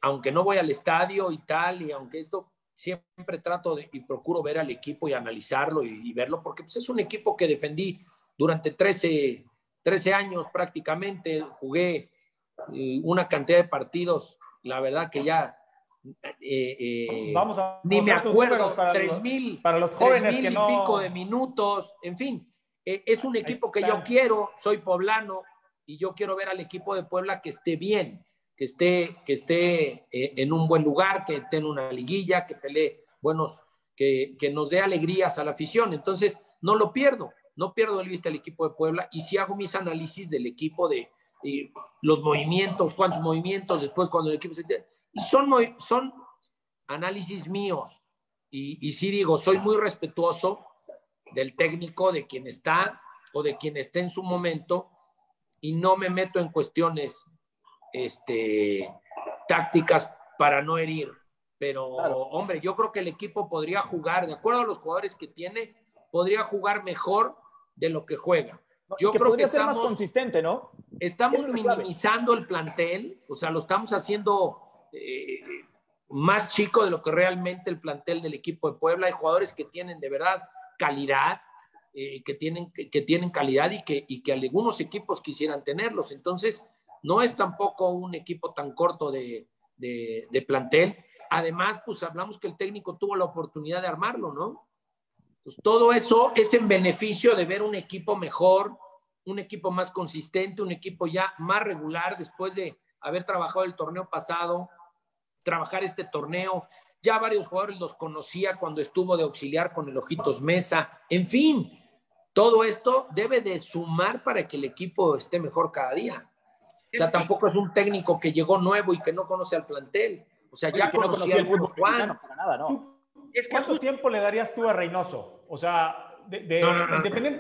aunque no voy al estadio y tal, y aunque esto siempre trato y procuro ver al equipo y analizarlo y, verlo, porque pues, es un equipo que defendí durante 13, 13 años prácticamente, jugué una cantidad de partidos, la verdad que ya eh, eh, Vamos a ni me acuerdo, para los, para los jóvenes que no... y pico de minutos, en fin, eh, es un equipo que yo quiero, soy poblano y yo quiero ver al equipo de Puebla que esté bien, que esté, que esté en un buen lugar, que esté en una liguilla, que pelee buenos, que, que nos dé alegrías a la afición. Entonces, no lo pierdo, no pierdo el vista el equipo de Puebla y si hago mis análisis del equipo de los movimientos, cuántos movimientos, después cuando el equipo se son, son análisis míos. Y, y sí digo, soy muy respetuoso del técnico, de quien está o de quien esté en su momento, y no me meto en cuestiones este, tácticas para no herir. Pero, hombre, yo creo que el equipo podría jugar, de acuerdo a los jugadores que tiene, podría jugar mejor de lo que juega. Yo creo que ser más consistente, ¿no? Estamos minimizando el plantel, o sea, lo estamos haciendo eh, más chico de lo que realmente el plantel del equipo de Puebla. Hay jugadores que tienen de verdad calidad, eh, que, tienen, que, tienen calidad y que, que algunos equipos quisieran tenerlos. Entonces, no es tampoco un equipo tan corto de, de, plantel. Además, pues hablamos que el técnico tuvo la oportunidad de armarlo, ¿no? Pues todo eso es en beneficio de ver un equipo mejor, un equipo más consistente, un equipo ya más regular después de haber trabajado el torneo pasado, trabajar este torneo. ya varios jugadores los conocía cuando estuvo de auxiliar con el Ojitos Mesa, en fin, todo esto debe de sumar para que el equipo esté mejor cada día. O sea, tampoco es un técnico que llegó nuevo y que no conoce al plantel. O sea, ya conocía, el fútbol Juan. Para nada, ¿no? ¿Cuánto tiempo le darías tú a Reynoso? O sea, de,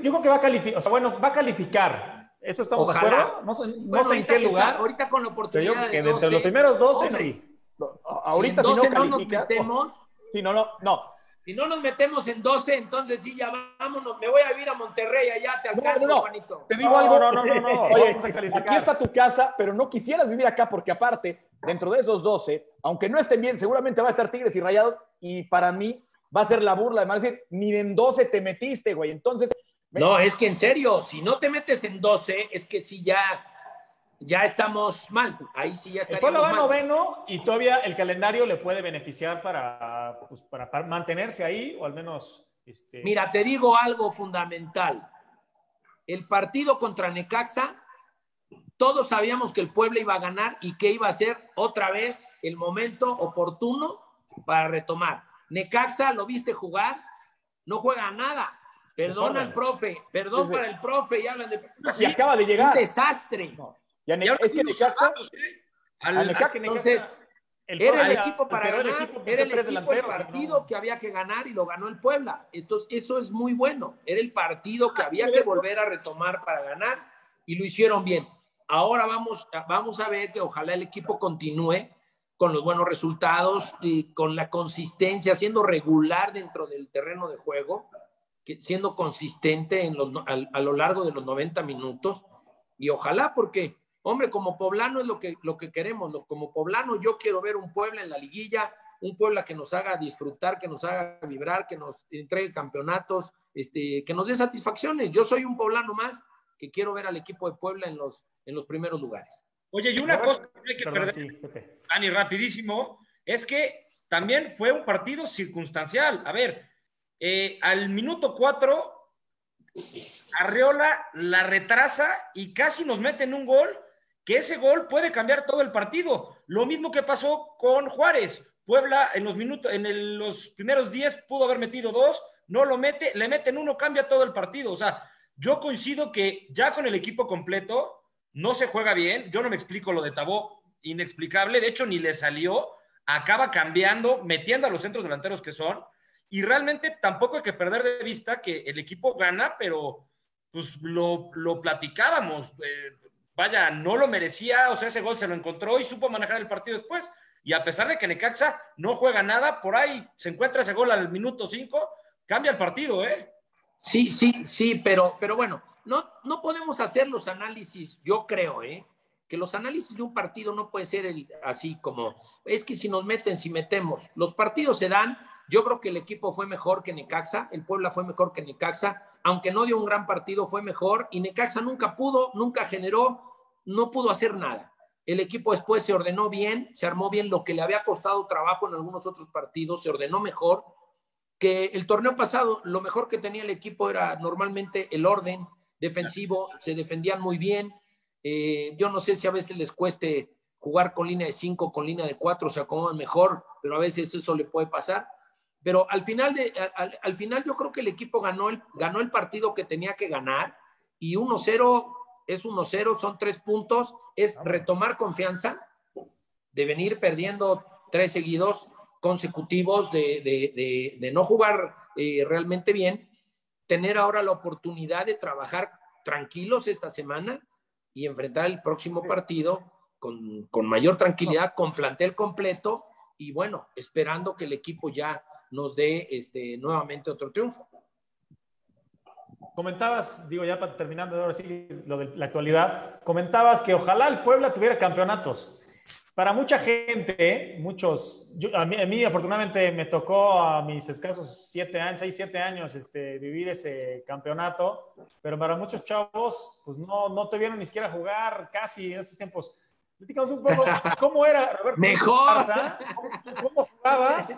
yo creo que va a calificar, o sea, bueno, va a calificar. ¿Eso estamos de acuerdo? No sé, no sé en qué lugar. ahorita con la oportunidad pero yo que de, entre los primeros 12, sí. Ahorita si, no, no nos metemos... Sí, no, no, no. Si no nos metemos en 12, entonces sí, ya vámonos. Me voy a vivir a Monterrey, allá te alcanzo, no, Juanito. Te digo algo. No, no, no, no. Oye, aquí está tu casa, pero no quisieras vivir acá porque aparte, dentro de esos 12, aunque no estén bien, seguramente va a estar Tigres y Rayados y para mí va a ser la burla, además decir, ni en 12 te metiste, güey. Entonces. No, es que en serio, si no te metes en 12, es que sí ya, ya estamos mal. Ahí sí ya está. El pueblo va noveno y todavía el calendario le puede beneficiar para, pues, para, mantenerse ahí, o al menos. Este... Mira, te digo algo fundamental. El partido contra Necaxa, todos sabíamos que el pueblo iba a ganar y que iba a ser otra vez el momento oportuno para retomar. Necaxa, ¿lo viste jugar? No juega nada. Perdona al profe, perdón para el profe y hablan de. Y acaba de llegar. Un desastre. Es que Necaxa. Entonces, era el equipo para ganar, era el equipo el partido que había que ganar y lo ganó el Puebla. Entonces, eso es muy bueno. Era el partido que había que volver a retomar para ganar y lo hicieron bien. Ahora vamos, vamos a ver que ojalá el equipo continúe con los buenos resultados y con la consistencia, siendo regular dentro del terreno de juego, siendo consistente en a, lo largo de los 90 minutos. Y ojalá, porque, hombre, como poblano es lo que, lo que queremos. Como poblano yo quiero ver un pueblo en la liguilla, un Puebla que nos haga disfrutar, que nos haga vibrar, que nos entregue campeonatos, este, que nos dé satisfacciones. Yo soy un poblano más que quiero ver al equipo de Puebla en los, en los primeros lugares. Oye, y una cosa que hay que perder, Dani, rapidísimo, es que también fue un partido circunstancial. A ver, eh, al minuto cuatro, Arreola la retrasa y casi nos mete en un gol, que ese gol puede cambiar todo el partido. Lo mismo que pasó con Juárez. Puebla en los minutos, en los primeros diez pudo haber metido dos, no lo mete, le meten uno, cambia todo el partido. O sea, yo coincido que ya con el equipo completo, no se juega bien. Yo no me explico lo de Tabó, inexplicable. De hecho, ni le salió. Acaba cambiando, metiendo a los centros delanteros que son. Y realmente tampoco hay que perder de vista que el equipo gana, pero pues lo, platicábamos. Eh, vaya, no lo merecía, o sea, ese gol se lo encontró y supo manejar el partido después. Y a pesar de que Necaxa no juega nada, por ahí se encuentra ese gol al minuto 5, cambia el partido, ¿eh? Sí, sí, sí, pero, pero bueno, no, no podemos hacer los análisis, yo creo, ¿eh? que los análisis de un partido no puede ser así como, es que si nos meten, si metemos, los partidos se dan, yo creo que el equipo fue mejor que Necaxa, el Puebla fue mejor que Necaxa, aunque no dio un gran partido, fue mejor y Necaxa nunca pudo, nunca generó, no pudo hacer nada. El equipo después se ordenó bien, se armó bien lo que le había costado trabajo en algunos otros partidos, se ordenó mejor, que el torneo pasado lo mejor que tenía el equipo era normalmente el orden, defensivo, se defendían muy bien. Eh, yo no sé si a veces les cueste jugar con línea de 5, con línea de 4, se acomodan mejor, pero a veces eso le puede pasar. Pero al final, de, al, final yo creo que el equipo ganó el, ganó el partido que tenía que ganar y 1-0 es 1-0, son tres puntos, es retomar confianza de venir perdiendo tres seguidos consecutivos, de, de, no jugar eh, realmente bien tener ahora la oportunidad de trabajar tranquilos esta semana y enfrentar el próximo partido con, mayor tranquilidad, con plantel completo y bueno, esperando que el equipo ya nos dé este, nuevamente otro triunfo. Comentabas, digo ya terminando ahora sí lo de la actualidad, comentabas que ojalá el Puebla tuviera campeonatos. Para mucha gente, muchos, a, mí, afortunadamente me tocó a mis escasos siete años, seis, siete años este, vivir ese campeonato, pero para muchos chavos, pues no, no te vieron ni siquiera jugar casi en esos tiempos. Platícanos un poco cómo era, Roberto. Mejor. ¿Cómo, jugabas?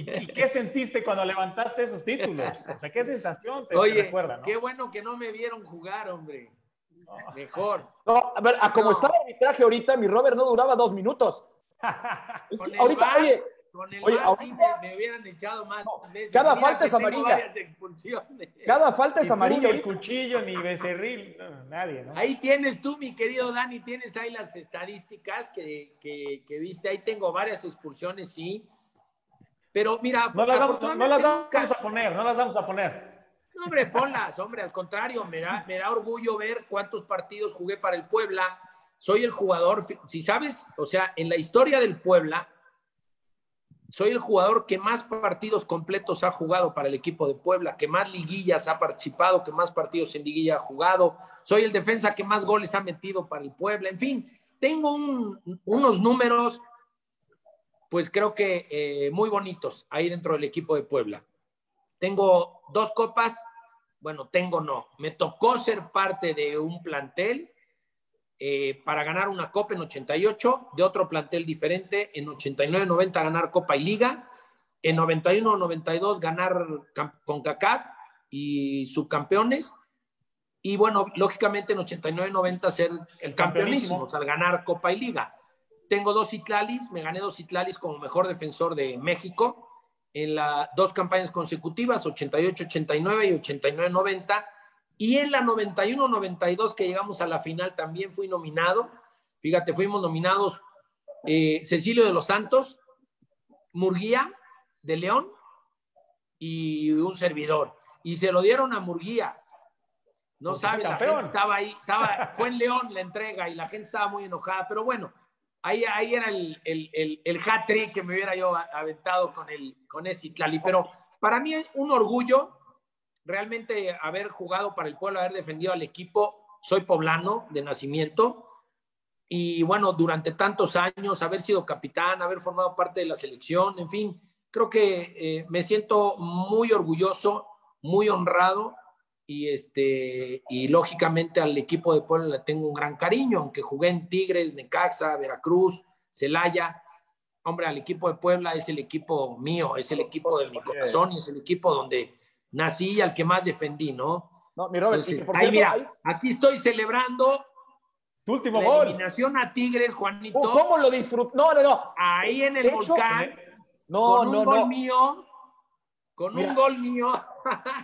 ¿Y, qué sentiste cuando levantaste esos títulos? O sea, ¿qué sensación te, Oye, recuerda? Qué bueno que no me vieron jugar, hombre. Mejor. No, a ver, a como estaba el arbitraje ahorita, mi Robert no duraba dos minutos. ahorita, oye, Con el Oye, sí ahorita- me, me hubieran echado más No, veces. cada Mira falta es amarilla. Cada falta es tú, amarillo. Ni cuchillo, ni Becerril, no, nadie, ¿no? Ahí tienes tú, mi querido Dani, tienes ahí las estadísticas que, que- que viste. Ahí tengo varias expulsiones, sí. Pero mira, No las, vamos, no- las a poner, no las vamos a poner. No, hombre, ponlas, hombre, al contrario, me da, me da orgullo ver cuántos partidos jugué para el Puebla. Soy el jugador, si sabes, o sea, en la historia del Puebla, soy el jugador que más partidos completos ha jugado para el equipo de Puebla, que más liguillas ha participado, que más partidos en liguilla ha jugado. Soy el defensa que más goles ha metido para el Puebla. En fin, tengo un- unos números, pues creo que eh, muy bonitos ahí dentro del equipo de Puebla. Tengo dos copas, bueno, tengo no, me tocó ser parte de un plantel eh, para ganar una copa en 88, de otro plantel diferente, en 89-90 ganar Copa y Liga, en 91-92 ganar con CACAF y subcampeones, y bueno, lógicamente en 89-90 ser el campeonísimo, o sea, ganar Copa y Liga. Tengo dos Itlalis, me gané dos Itlalis como mejor defensor de México en las dos campañas consecutivas, 88-89 y 89-90. Y en la 91-92 que llegamos a la final también fui nominado. Fíjate, fuimos nominados eh, Cecilio de los Santos, Murguía de León y un servidor. Y se lo dieron a Murguía. No Porque sabe, la gente estaba ahí, estaba, fue en León la entrega y la gente estaba muy enojada, pero bueno, ahí, ahí era el, el, el, hat-trick que me hubiera yo aventado con, el, con ese Itlali. Pero para mí es un orgullo realmente haber jugado para el pueblo, haber defendido al equipo. Soy poblano de nacimiento y bueno, durante tantos años, haber sido capitán, haber formado parte de la selección, en fin, creo que eh, me siento muy orgulloso, muy honrado y este y lógicamente al equipo de Puebla le tengo un gran cariño, aunque jugué en Tigres, Necaxa, Veracruz, Celaya. Hombre, al equipo de Puebla es el equipo mío, es el equipo de mi corazón y es el equipo donde nací y al que más defendí, ¿no? No, mi Robert, y Entonces, que por ahí cierto, mira, ahí- aquí estoy celebrando Tu último la gol. eliminación a Tigres, Juanito, Uh, ¿cómo lo disfrutó? No, no, no. ahí en el De hecho, volcán, No, con un no, gol mío, con Mira. un gol mío.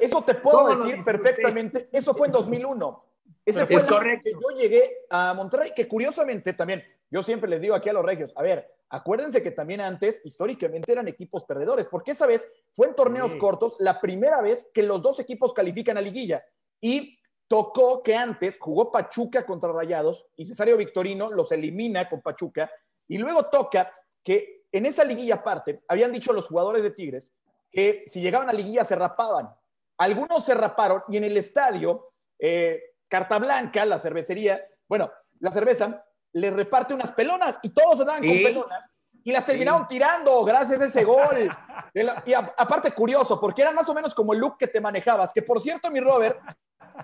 Eso te puedo ¿Cómo lo decir perfectamente. Eso fue en 2001. Ese Es fue el año correcto. que yo llegué a Monterrey, que curiosamente también, yo siempre les digo aquí a los regios, a ver, acuérdense que también antes, históricamente, eran equipos perdedores, porque esa vez fue en torneos Sí. cortos la primera vez que los dos equipos califican a liguilla. Y tocó que antes jugó Pachuca contra Rayados y Cesario Victorino los elimina con Pachuca. Y luego toca que en esa liguilla aparte, habían dicho los jugadores de Tigres que si llegaban a liguilla se rapaban. Algunos se raparon y en el estadio, eh, Carta Blanca, la cervecería, bueno, la cerveza, le reparte unas pelonas y todos andaban Sí. con pelonas y las terminaron tirando gracias a ese gol. La- y a- aparte, curioso, porque era más o menos como el look que te manejabas, que por cierto, mi Robert,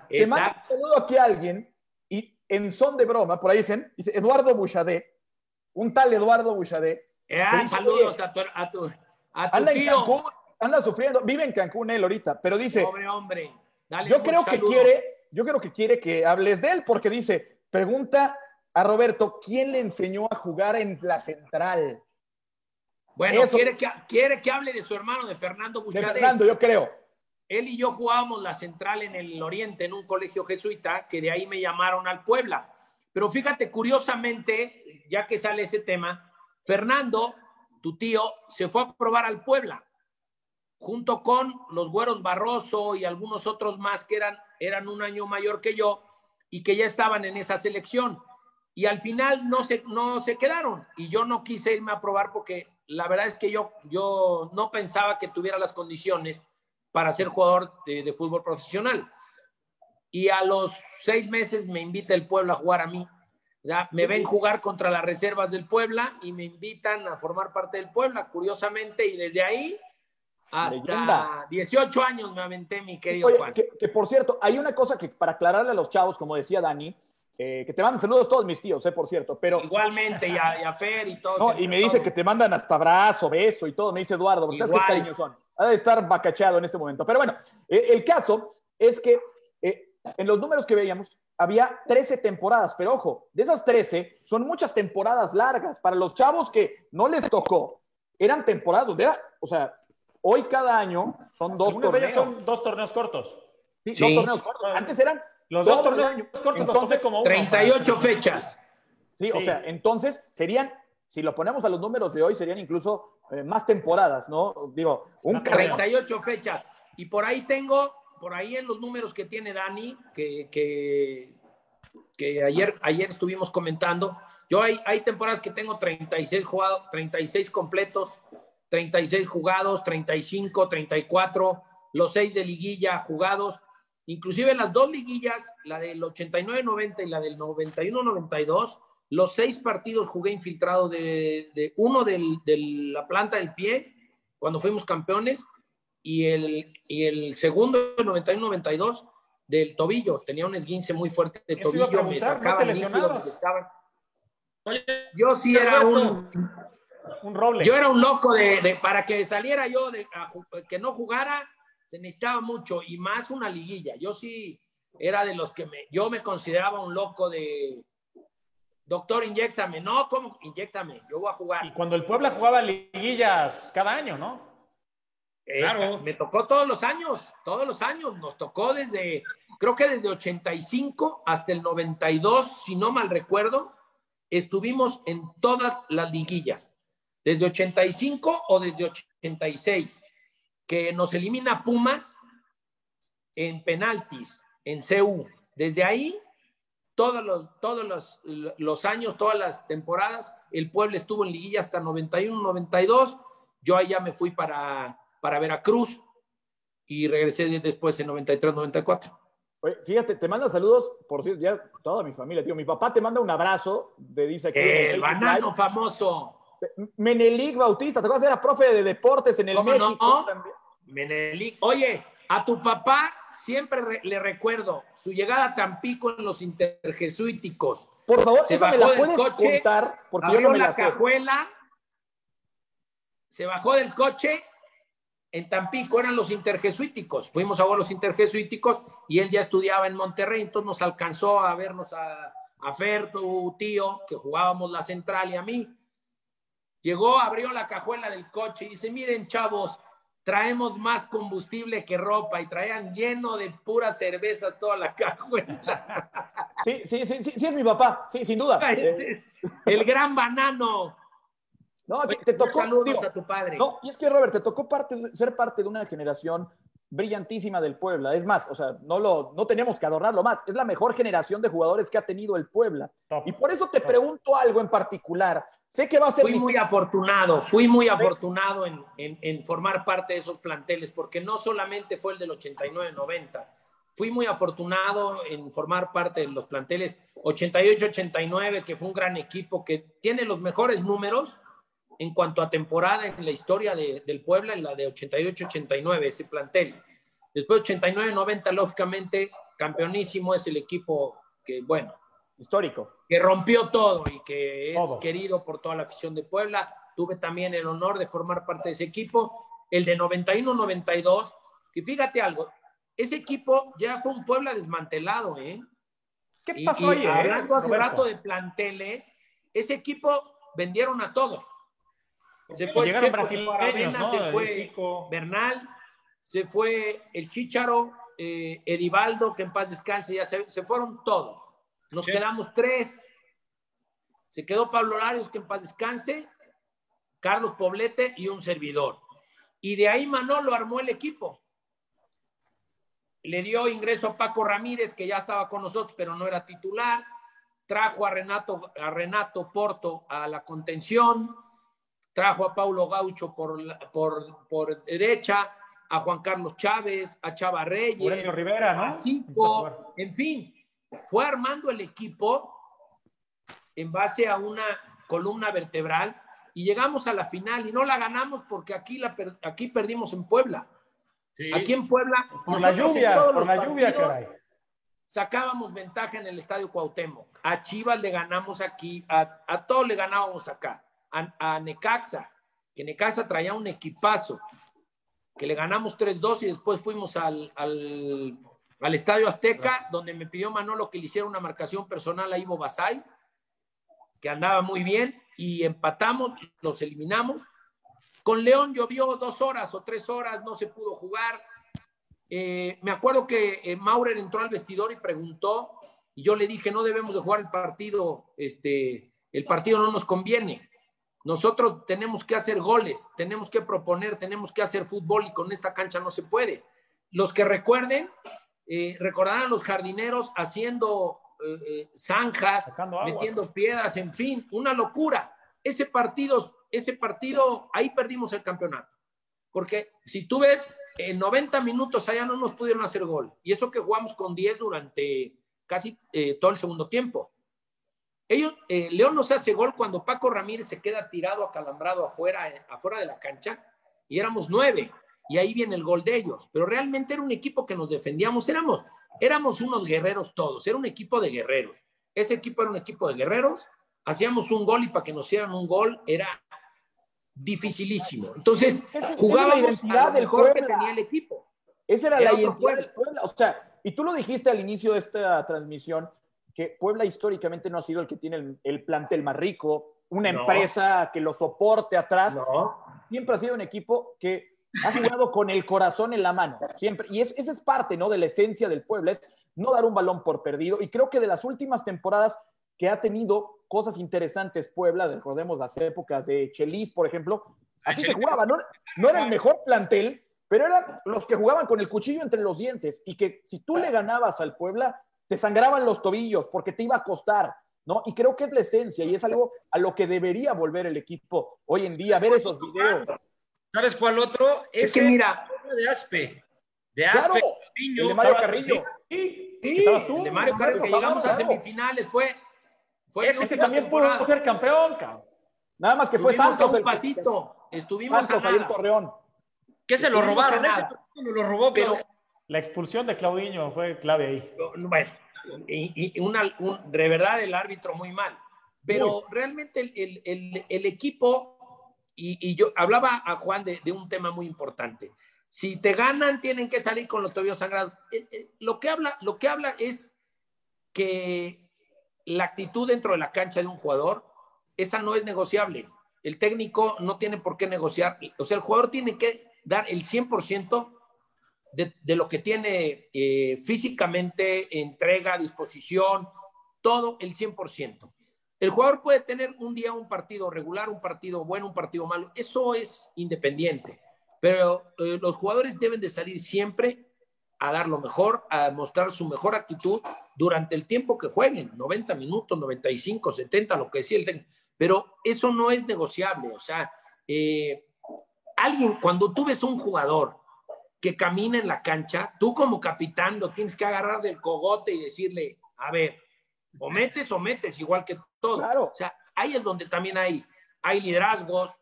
te mando un Exacto. saludo aquí a alguien y en son de broma, por ahí dicen, dice Eduardo Bouchardet, un tal Eduardo Eh, Oye, saludos a tu, a tu, a tu anda en tío. Anda sufriendo, vive en Cancún él ahorita, pero dice, Pobre hombre. Dale yo creo que quiere, yo creo que quiere que hables de él, porque dice, pregunta a Roberto, ¿quién le enseñó a jugar en la central? Bueno, Eso- quiere que, quiere que hable de su hermano, de Fernando De Buchadet. Fernando, yo creo. Él y yo jugábamos la central en el Oriente, en un colegio jesuita, que de ahí me llamaron al Puebla. Pero fíjate, curiosamente, ya que sale ese tema, Fernando, tu tío, se fue a probar al Puebla, junto con los Güeros Barroso y algunos otros más que eran, eran un año mayor que yo y que ya estaban en esa selección. Y al final no se, no se quedaron. Y yo no quise irme a probar porque la verdad es que yo, yo no pensaba que tuviera las condiciones para ser jugador de, fútbol profesional. Y a los seis meses me invita el Puebla a jugar a mí. Ya me ven jugar contra las reservas del Puebla y me invitan a formar parte del Puebla, curiosamente, y desde ahí hasta Leyenda. 18 años me aventé, mi querido Oye, Juan. que, que por cierto, hay una cosa que para aclararle a los chavos, como decía Dani, eh, que te mandan saludos todos mis tíos, eh, por cierto, pero Igualmente, y a, y a Fer y no, entre y me dice todos. que te mandan hasta abrazo, beso y todo, me dice Eduardo, porque sabes qué cariños son. Ha de estar bacachado en este momento. Pero bueno, eh, el caso es que eh, en los números que veíamos había 13 temporadas, pero ojo, de esas 13 son muchas temporadas largas para los chavos que no les tocó. eran temporadas donde era, o sea, hoy cada año son dos Algunas de ellas torneos. son dos torneos cortos. Sí, Sí. dos torneos cortos. Antes eran Los dos torneos cortos Entonces, como uno. 38 fechas. Sí, o sea, entonces serían, si lo ponemos a los números de hoy, serían incluso eh, más temporadas, ¿no? Digo, un Más carrera. 38 fechas. Y por ahí tengo, por ahí en los números que tiene Dani, que, que, que ayer, ayer estuvimos comentando, yo hay, hay temporadas que tengo 36 jugados, 36 completos, 36 jugados, 35, 34, los 6 de liguilla jugados, inclusive las dos liguillas, la del 89-90 y la del 91-92, los seis partidos jugué infiltrado de, de uno del- de la planta del pie, cuando fuimos campeones, y el, y el segundo, el 91-92, del tobillo. Tenía un esguince muy fuerte de tobillo, me preguntar, ¿no te sacaban líquido, lesionabas? me sacaban- Oye, Yo sí era un, Un roble. yo era un loco de, de- para que saliera yo de a que no jugara se necesitaba mucho y más una liguilla. Yo sí era de los que me yo me consideraba un loco de doctor, inyectame. No, ¿cómo? Inyectame. Yo voy a jugar. Y cuando el Puebla jugaba liguillas cada año, ¿no? Eh, Claro. Me tocó todos los años, todos los años. Nos tocó desde, creo que desde 85 hasta el 92, si no mal recuerdo, estuvimos en todas las liguillas. Desde 85 o desde 86, que nos elimina Pumas en penaltis, en CU. Desde ahí, todos los, todos los, los años, todas las temporadas, el pueblo estuvo en liguilla hasta 91, 92. Yo ahí ya me fui para, para Veracruz y regresé después en 93, 94. Oye, fíjate, te manda saludos, por cierto, ya toda mi familia, tío. Mi papá te manda un abrazo, de dice El banano famoso. Menelik Bautista, ¿te acuerdas? Era profe de deportes en el ¿Cómo México no? también. Menelik. Oye, a tu papá siempre re- le recuerdo su llegada a Tampico en los interjesuíticos. Por favor, Se esa me bajó la del puedes coche, contar, porque yo Abrió no me la cajuela, se bajó del coche en Tampico, eran los interjesuíticos. Fuimos a ver los interjesuíticos y él ya estudiaba en Monterrey, entonces nos alcanzó a vernos a, a Fer, tu tío, que jugábamos la central y a mí. Llegó, abrió la cajuela del coche y dice, miren chavos, traemos más combustible que ropa y traían lleno de pura cerveza toda la cajuela. Sí, sí, sí, sí, sí es mi papá, sí, sin duda. Eh, El gran banano. no, te, tocó, saludos digo, a tu padre. no, y es que Robert, te tocó parte, ser parte de una generación brillantísima del Puebla. Es más, o sea, no, lo, no tenemos que adornarlo más. Es la mejor generación de jugadores que ha tenido el Puebla. Top. Y por eso te pregunto algo en particular. Sé que va a ser Fui muy afortunado, fui muy afortunado en, en- en formar parte de esos planteles, porque no solamente fue el del 89-90, fui muy afortunado en formar parte de los planteles 88-89, que fue un gran equipo que tiene los mejores números en cuanto a temporada en la historia de- del Puebla, en la de 88-89, ese plantel. Después 89-90, lógicamente, campeonísimo es el equipo que, bueno, histórico. que rompió todo y que es Todo. querido por toda la afición de Puebla. Tuve también el honor de formar parte de ese equipo. El de 91-92, que fíjate algo, ese equipo ya fue un Puebla desmantelado, ¿eh? ¿Qué pasó y eh, Hablando hace Roberto? rato de planteles, ese equipo vendieron a todos. Se fue el Llegaron Checo, se fue brasileños, Aravena, ¿no? se fue. Bernal, se fue el Chícharo, eh, Edivaldo, que en paz descanse, ya se, se fueron todos. Nos Sí. quedamos tres. Se quedó Pablo Larios, que en paz descanse, Carlos Poblete y un servidor. Y de ahí Manolo armó el equipo. Le dio ingreso a Paco Ramírez, que ya estaba con nosotros, pero no era titular. Trajo a Renato, a Renato Porto a la contención. Trajo a Paulo Gaucho por, por, por derecha, a Juan Carlos Chávez, a Chava Reyes, Aurelio Rivera, ¿no? a Zico, en fin, fue armando el equipo en base a una columna vertebral y llegamos a la final y no la ganamos porque aquí, la per- aquí perdimos en Puebla. Sí. Aquí en Puebla, Por la lluvia, por la lluvia, caray. Sacábamos ventaja en el Estadio Cuauhtémoc. A Chivas le ganamos aquí, a, a todos le ganábamos acá. A, a Necaxa, que Necaxa traía un equipazo, que le ganamos 3-2 y después fuimos al, al, al Estadio Azteca, donde me pidió Manolo que le hiciera una marcación personal a Ivo Basay, que andaba muy bien, y empatamos, los eliminamos. Con León llovió dos horas o tres horas, no se pudo jugar. Eh, me acuerdo que eh, Maurer entró al vestidor y preguntó, y yo le dije, no debemos de jugar el partido, este, el partido no nos conviene. Nosotros tenemos que hacer goles, tenemos que proponer, tenemos que hacer fútbol y con esta cancha no se puede. Los que recuerden, eh, recordarán a los jardineros haciendo zanjas, metiendo piedras, en fin, una locura. Ese partido, ese partido, ahí perdimos el campeonato. Porque si tú ves, en 90 minutos allá no nos pudieron hacer gol. Y eso que jugamos con 10 durante casi eh, todo el segundo tiempo. Ellos, eh, León nos hace gol cuando Paco Ramírez se queda tirado, acalambrado afuera, eh, afuera de la cancha, y éramos nueve, y ahí viene el gol de ellos. Pero realmente era un equipo que nos defendíamos, éramos, éramos unos guerreros todos, era un equipo de guerreros. Ese equipo era un equipo de guerreros, hacíamos un gol y para que nos hicieran un gol era dificilísimo. Entonces, jugábamos a lo mejor que tenía el equipo. Esa era, la identidad del Puebla. O sea, y tú lo dijiste al inicio de esta transmisión, que Puebla históricamente no ha sido el que tiene el, plantel más rico, una empresa que lo soporte atrás. Siempre ha sido un equipo que ha jugado con el corazón en la mano, siempre. Y esa es parte, ¿no? De la esencia del Puebla, es no dar un balón por perdido. Y creo que de las últimas temporadas que ha tenido cosas interesantes Puebla, recordemos las épocas de Chelis, por ejemplo, así se jugaba, no, no era el mejor plantel, pero eran los que jugaban con el cuchillo entre los dientes y que si tú le ganabas al Puebla, te sangraban los tobillos porque te iba a costar, ¿no? Y creo que es la esencia y es algo a lo que debería volver el equipo hoy en día, ver esos videos. ¿Sabes cuál otro? Es que mira, de Aspe. De Aspe, de Mario Carrillo. Sí, ¿Estabas tú? de Mario Carrillo, que llegamos a semifinales, fue ese también pudo ser campeón, cabrón. Nada más que fue Santos. un pasito. Estuvimos Santos ahí en Torreón. ¿Qué se lo robaron? Ese lo robó, pero... La expulsión de Claudiño fue clave ahí. Bueno, y, una, de verdad el árbitro muy mal. Pero realmente el, el, el, equipo, y, yo hablaba a Juan de, de, un tema muy importante. Si te ganan, tienen que salir con los tobillos sangrados. Eh, eh, lo, que habla, lo que habla es que la actitud dentro de la cancha de un jugador, esa no es negociable. El técnico no tiene por qué negociar. O sea, el jugador tiene que dar el 100% de, lo que tiene eh, físicamente, entrega, disposición, todo el 100%. El jugador puede tener un día un partido regular, un partido bueno, un partido malo. Eso es independiente. Pero eh, los jugadores deben de salir siempre a dar lo mejor, a mostrar su mejor actitud durante el tiempo que jueguen, 90 minutos, 95, 70, lo que decía el técnico. Pero eso no es negociable. O sea, eh, alguien, cuando tú ves un jugador que camina en la cancha, tú como capitán lo tienes que agarrar del cogote y decirle, a ver, o metes o metes, igual que todo. Claro. O sea, ahí es donde también hay, hay liderazgos,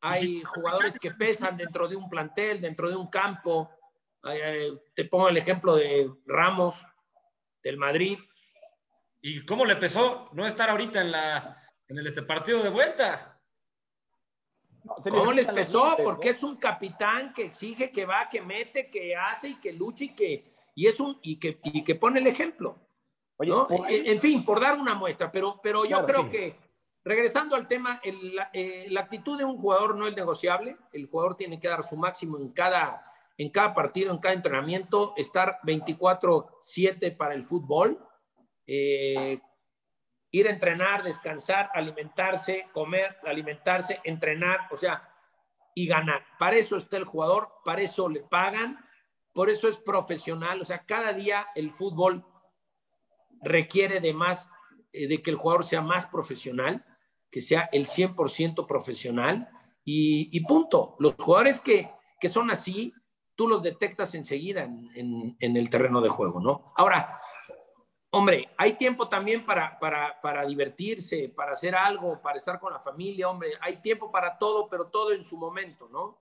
hay jugadores que pesan dentro de un plantel, dentro de un campo, te pongo el ejemplo de Ramos, del Madrid. ¿Y cómo le pesó no estar ahorita en, la, en el este partido de vuelta? ¿Cómo les pesó? Porque es un capitán que exige, que va, que mete, que hace y que lucha y que, y es un, y que, y que pone el ejemplo. en, fin, por dar una muestra, pero, pero yo creo que, regresando al tema, eh, la actitud de un jugador no es negociable. El jugador tiene que dar su máximo en cada, en cada partido, en cada entrenamiento, estar 24/7 para el fútbol, eh, ir a entrenar, descansar, alimentarse, comer, alimentarse, entrenar, o sea, y ganar. Para eso está el jugador, para eso le pagan, por eso es profesional, o sea, cada día el fútbol requiere de más, eh, de que el jugador sea más profesional, que sea el 100% profesional y, punto. Los jugadores que, que son así, tú los detectas enseguida en, el terreno de juego, ¿no? Ahora, hombre, hay tiempo también para, para, divertirse, para hacer algo, para estar con la familia, hombre, hay tiempo para todo, pero todo en su momento, ¿no?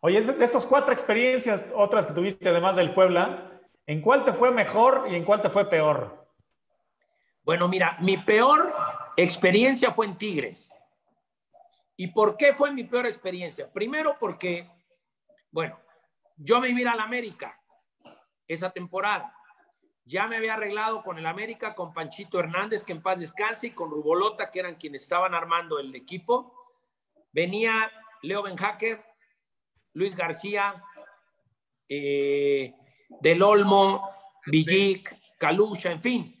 Oye, de estas cuatro experiencias, otras que tuviste además del Puebla, ¿en cuál te fue mejor y en cuál te fue peor? Bueno, mira, mi peor experiencia fue en Tigres. ¿Y por qué fue mi peor experiencia? Primero porque bueno, yo me iba a la América esa temporada. Ya me había arreglado con el América, con Panchito Hernández, que en paz descanse, y con Rubolota, que eran quienes estaban armando el equipo. Venía Leo Benhacker, Luis García, eh, Del Olmo, Villic, Calucha, en fin.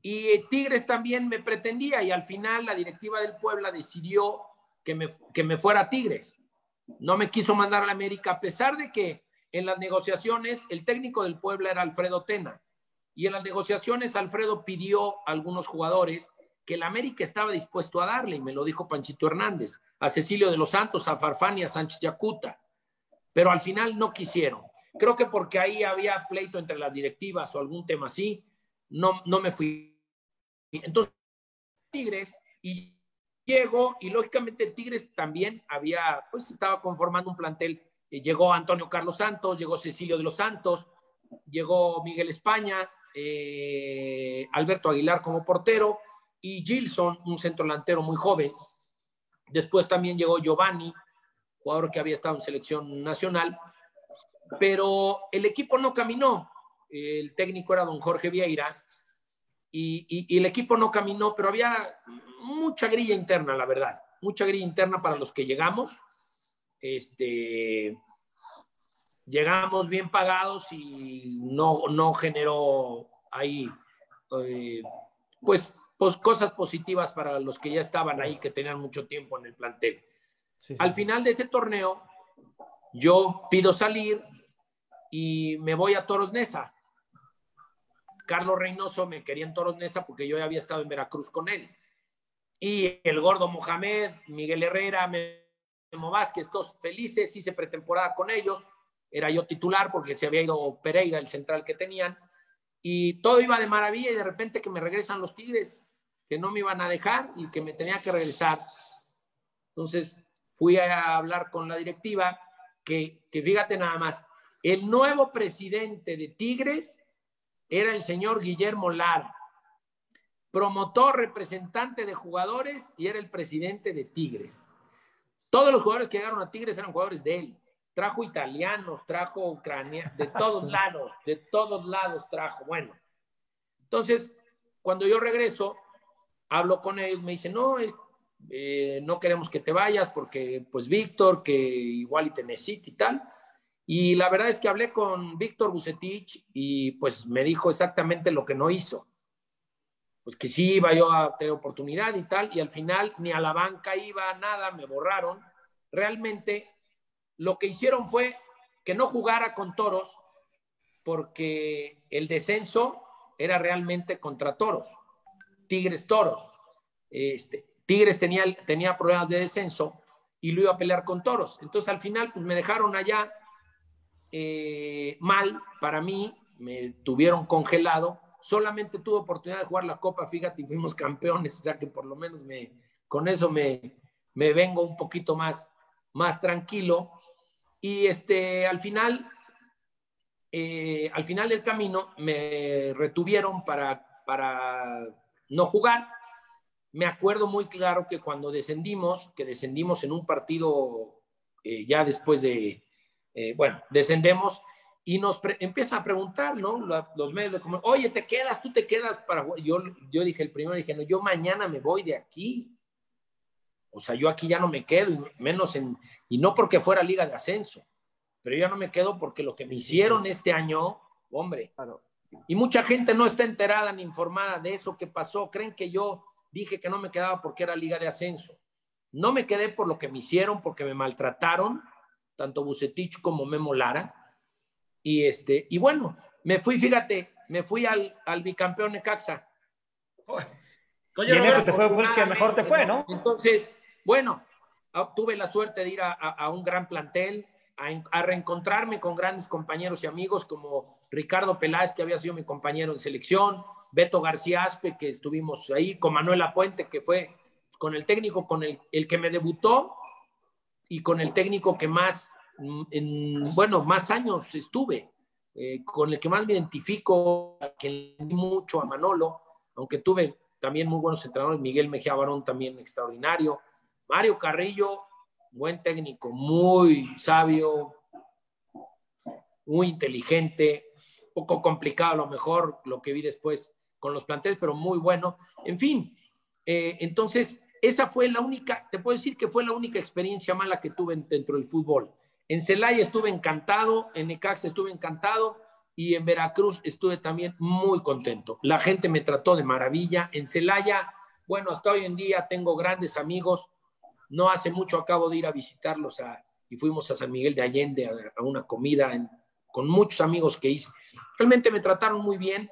Y Tigres también me pretendía y al final la directiva del Puebla decidió que me, que me fuera a Tigres. No me quiso mandar a la América a pesar de que en las negociaciones el técnico del Puebla era Alfredo Tena. Y en las negociaciones Alfredo pidió a algunos jugadores que el América estaba dispuesto a darle, y me lo dijo Panchito Hernández, a Cecilio de los Santos, a Farfán y a Sánchez Yacuta. Pero al final no quisieron. Creo que porque ahí había pleito entre las directivas o algún tema así, no, no me fui. Entonces, Tigres, y llegó, y lógicamente Tigres también había, pues estaba conformando un plantel. Eh, llegó Antonio Carlos Santos, llegó Cecilio de los Santos, llegó Miguel España, eh, Alberto Aguilar como portero y Gilson, un centro delantero muy joven. Después también llegó Giovanni, jugador que había estado en selección nacional, pero el equipo no caminó. El técnico era don Jorge Vieira y, y, el equipo no caminó, pero había mucha grilla interna, la verdad, mucha grilla interna para los que llegamos. Este, llegamos bien pagados y no, no generó ahí, eh, pues, pues, cosas positivas para los que ya estaban ahí, que tenían mucho tiempo en el plantel. Al final de ese torneo, yo pido salir y me voy a Toros Nesa. Carlos Reynoso me quería en Toros Nesa porque yo ya había estado en Veracruz con él. Y el gordo Mohamed, Miguel Herrera, Memo Vázquez, todos felices, hice pretemporada con ellos era yo titular porque se había ido Pereira, el central que tenían, y todo iba de maravilla y de repente que me regresan los Tigres, que no me iban a dejar y que me tenía que regresar. Entonces fui a hablar con la directiva, que, que fíjate nada más, el nuevo presidente de Tigres era el señor Guillermo Lara, promotor, representante de jugadores y era el presidente de Tigres. Todos los jugadores que llegaron a Tigres eran jugadores de él trajo italianos, trajo ucranianos, de todos lados, de todos lados trajo. Bueno, entonces, cuando yo regreso, hablo con ellos, me dicen, no, eh, no queremos que te vayas porque, pues, Víctor, que igual y te necesita y tal. Y la verdad es que hablé con Víctor Bucetich y pues me dijo exactamente lo que no hizo. Pues que sí iba yo a tener oportunidad y tal, y al final ni a la banca iba nada, me borraron. Realmente lo que hicieron fue que no jugara con toros porque el descenso era realmente contra toros, Tigres Toros. Este, Tigres tenía, tenía problemas de descenso y lo iba a pelear con toros. Entonces al final pues me dejaron allá eh, mal para mí, me tuvieron congelado. Solamente tuve oportunidad de jugar la Copa, fíjate, y fuimos campeones, o sea que por lo menos me, con eso me, me vengo un poquito más, más tranquilo. Y este, al final, eh, al final del camino me retuvieron para, para no jugar. Me acuerdo muy claro que cuando descendimos, que descendimos en un partido eh, ya después de, eh, bueno, descendemos y nos empiezan a preguntar, ¿no? los medios de comunicación, oye, ¿te quedas? ¿Tú te quedas para Yo, yo dije el primero, dije, no, yo mañana me voy de aquí. O sea, yo aquí ya no me quedo, menos en, y no porque fuera liga de ascenso, pero ya no me quedo porque lo que me hicieron este año, hombre, y mucha gente no está enterada ni informada de eso que pasó, creen que yo dije que no me quedaba porque era liga de ascenso. No me quedé por lo que me hicieron, porque me maltrataron, tanto Bucetich como Memo Lara. Y, este, y bueno, me fui, fíjate, me fui al, al bicampeón Necaxa. y en ese te fue, el que mejor te fue, ¿no? Entonces, bueno, ah, tuve la suerte de ir a, un gran plantel, a, reencontrarme con grandes compañeros y amigos como Ricardo Peláez, que había sido mi compañero en selección, Beto García Aspe, que estuvimos ahí, con Manuel Apuente, que fue con el técnico con el, que me debutó y con el técnico que más, mm, en, bueno, más años estuve, eh, con el que más me identifico, que le mucho a Manolo, aunque tuve también muy buenos entrenadores, Miguel Mejía Barón también extraordinario, Mario Carrillo, buen técnico, muy sabio, muy inteligente, poco complicado a lo mejor lo que vi después con los planteles, pero muy bueno. En fin, eh, entonces esa fue la única, te puedo decir que fue la única experiencia mala que tuve dentro del fútbol. En Celaya estuve encantado, en Necaxa estuve encantado y en Veracruz estuve también muy contento. La gente me trató de maravilla. En Celaya, bueno, hasta hoy en día tengo grandes amigos. No hace mucho acabo de ir a visitarlos y fuimos a San Miguel de Allende a, una comida con muchos amigos que hice. Realmente me trataron muy bien.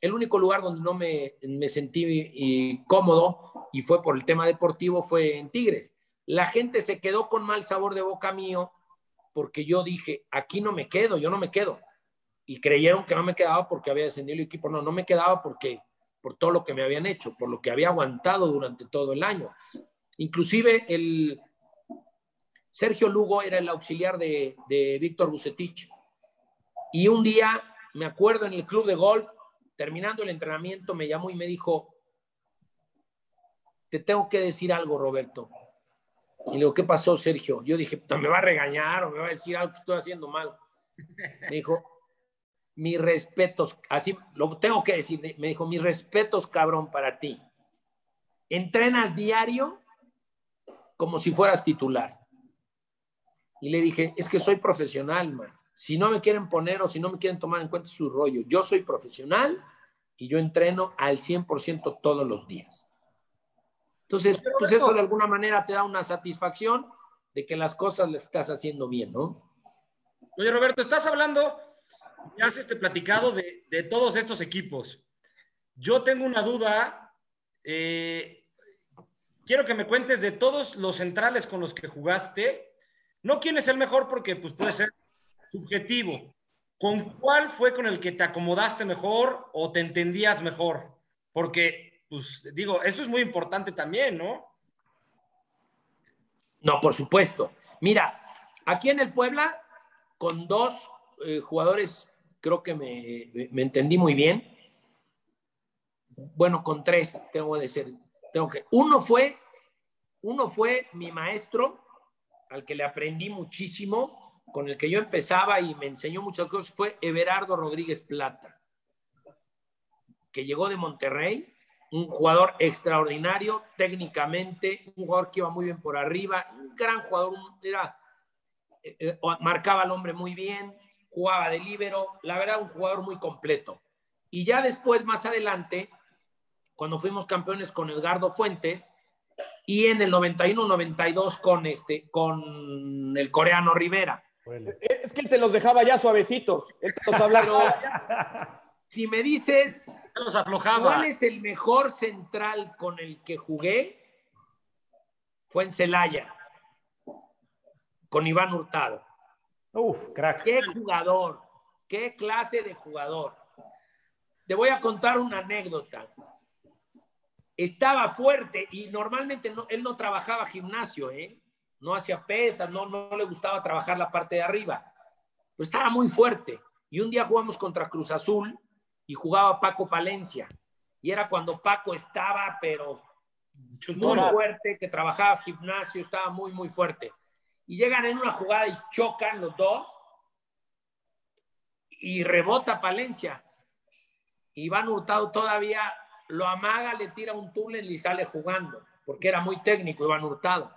El único lugar donde no me, sentí cómodo y fue por el tema deportivo fue en Tigres. La gente se quedó con mal sabor de boca mío porque yo dije, aquí no me quedo, yo no me quedo. Y creyeron que no me quedaba porque había descendido el equipo. No, no me quedaba porque por todo lo que me habían hecho, por lo que había aguantado durante todo el año. Inclusive el Sergio Lugo era el auxiliar de, de Víctor Bucetich. Y un día, me acuerdo, en el club de golf, terminando el entrenamiento, me llamó y me dijo, te tengo que decir algo, Roberto. Y le digo, ¿qué pasó, Sergio? Yo dije, me va a regañar o me va a decir algo que estoy haciendo mal. Me dijo, mis respetos, así lo tengo que decir, me dijo, mis respetos, cabrón, para ti. Entrenas diario como si fueras titular. Y le dije, es que soy profesional, man. Si no me quieren poner o si no me quieren tomar en cuenta su rollo, yo soy profesional y yo entreno al 100% todos los días. Entonces, pues eso de alguna manera te da una satisfacción de que las cosas las estás haciendo bien, ¿no? Oye, Roberto, estás hablando, ya has este platicado de, todos estos equipos. Yo tengo una duda. Eh, quiero que me cuentes de todos los centrales con los que jugaste. No quién es el mejor porque pues, puede ser subjetivo. ¿Con cuál fue con el que te acomodaste mejor o te entendías mejor? Porque, pues digo, esto es muy importante también, ¿no? No, por supuesto. Mira, aquí en el Puebla, con dos eh, jugadores, creo que me, me, entendí muy bien. Bueno, con tres, tengo que decir. Tengo que. Uno fue, uno fue mi maestro, al que le aprendí muchísimo, con el que yo empezaba y me enseñó muchas cosas fue Everardo Rodríguez Plata, que llegó de Monterrey, un jugador extraordinario técnicamente, un jugador que iba muy bien por arriba, un gran jugador, era, eh, eh, marcaba al hombre muy bien, jugaba de líbero, la verdad un jugador muy completo. Y ya después, más adelante, cuando fuimos campeones con Edgardo Fuentes, y en el 91-92 con, este, con el coreano Rivera. Es que él te los dejaba ya suavecitos. Él te los Si me dices, los aflojaba. ¿cuál es el mejor central con el que jugué? Fue en Celaya, con Iván Hurtado. Uf, crack. Qué jugador, qué clase de jugador. Te voy a contar una anécdota. Estaba fuerte y normalmente él no trabajaba gimnasio, ¿eh? no hacía pesas, no, no le gustaba trabajar la parte de arriba. Pues estaba muy fuerte. Y un día jugamos contra Cruz Azul y jugaba Paco Palencia. Y era cuando Paco estaba, pero muy fuerte, que trabajaba gimnasio, estaba muy, muy fuerte. Y llegan en una jugada y chocan los dos. Y rebota Palencia. Iván Hurtado todavía lo amaga, le tira un túnel y sale jugando, porque era muy técnico Iván Hurtado.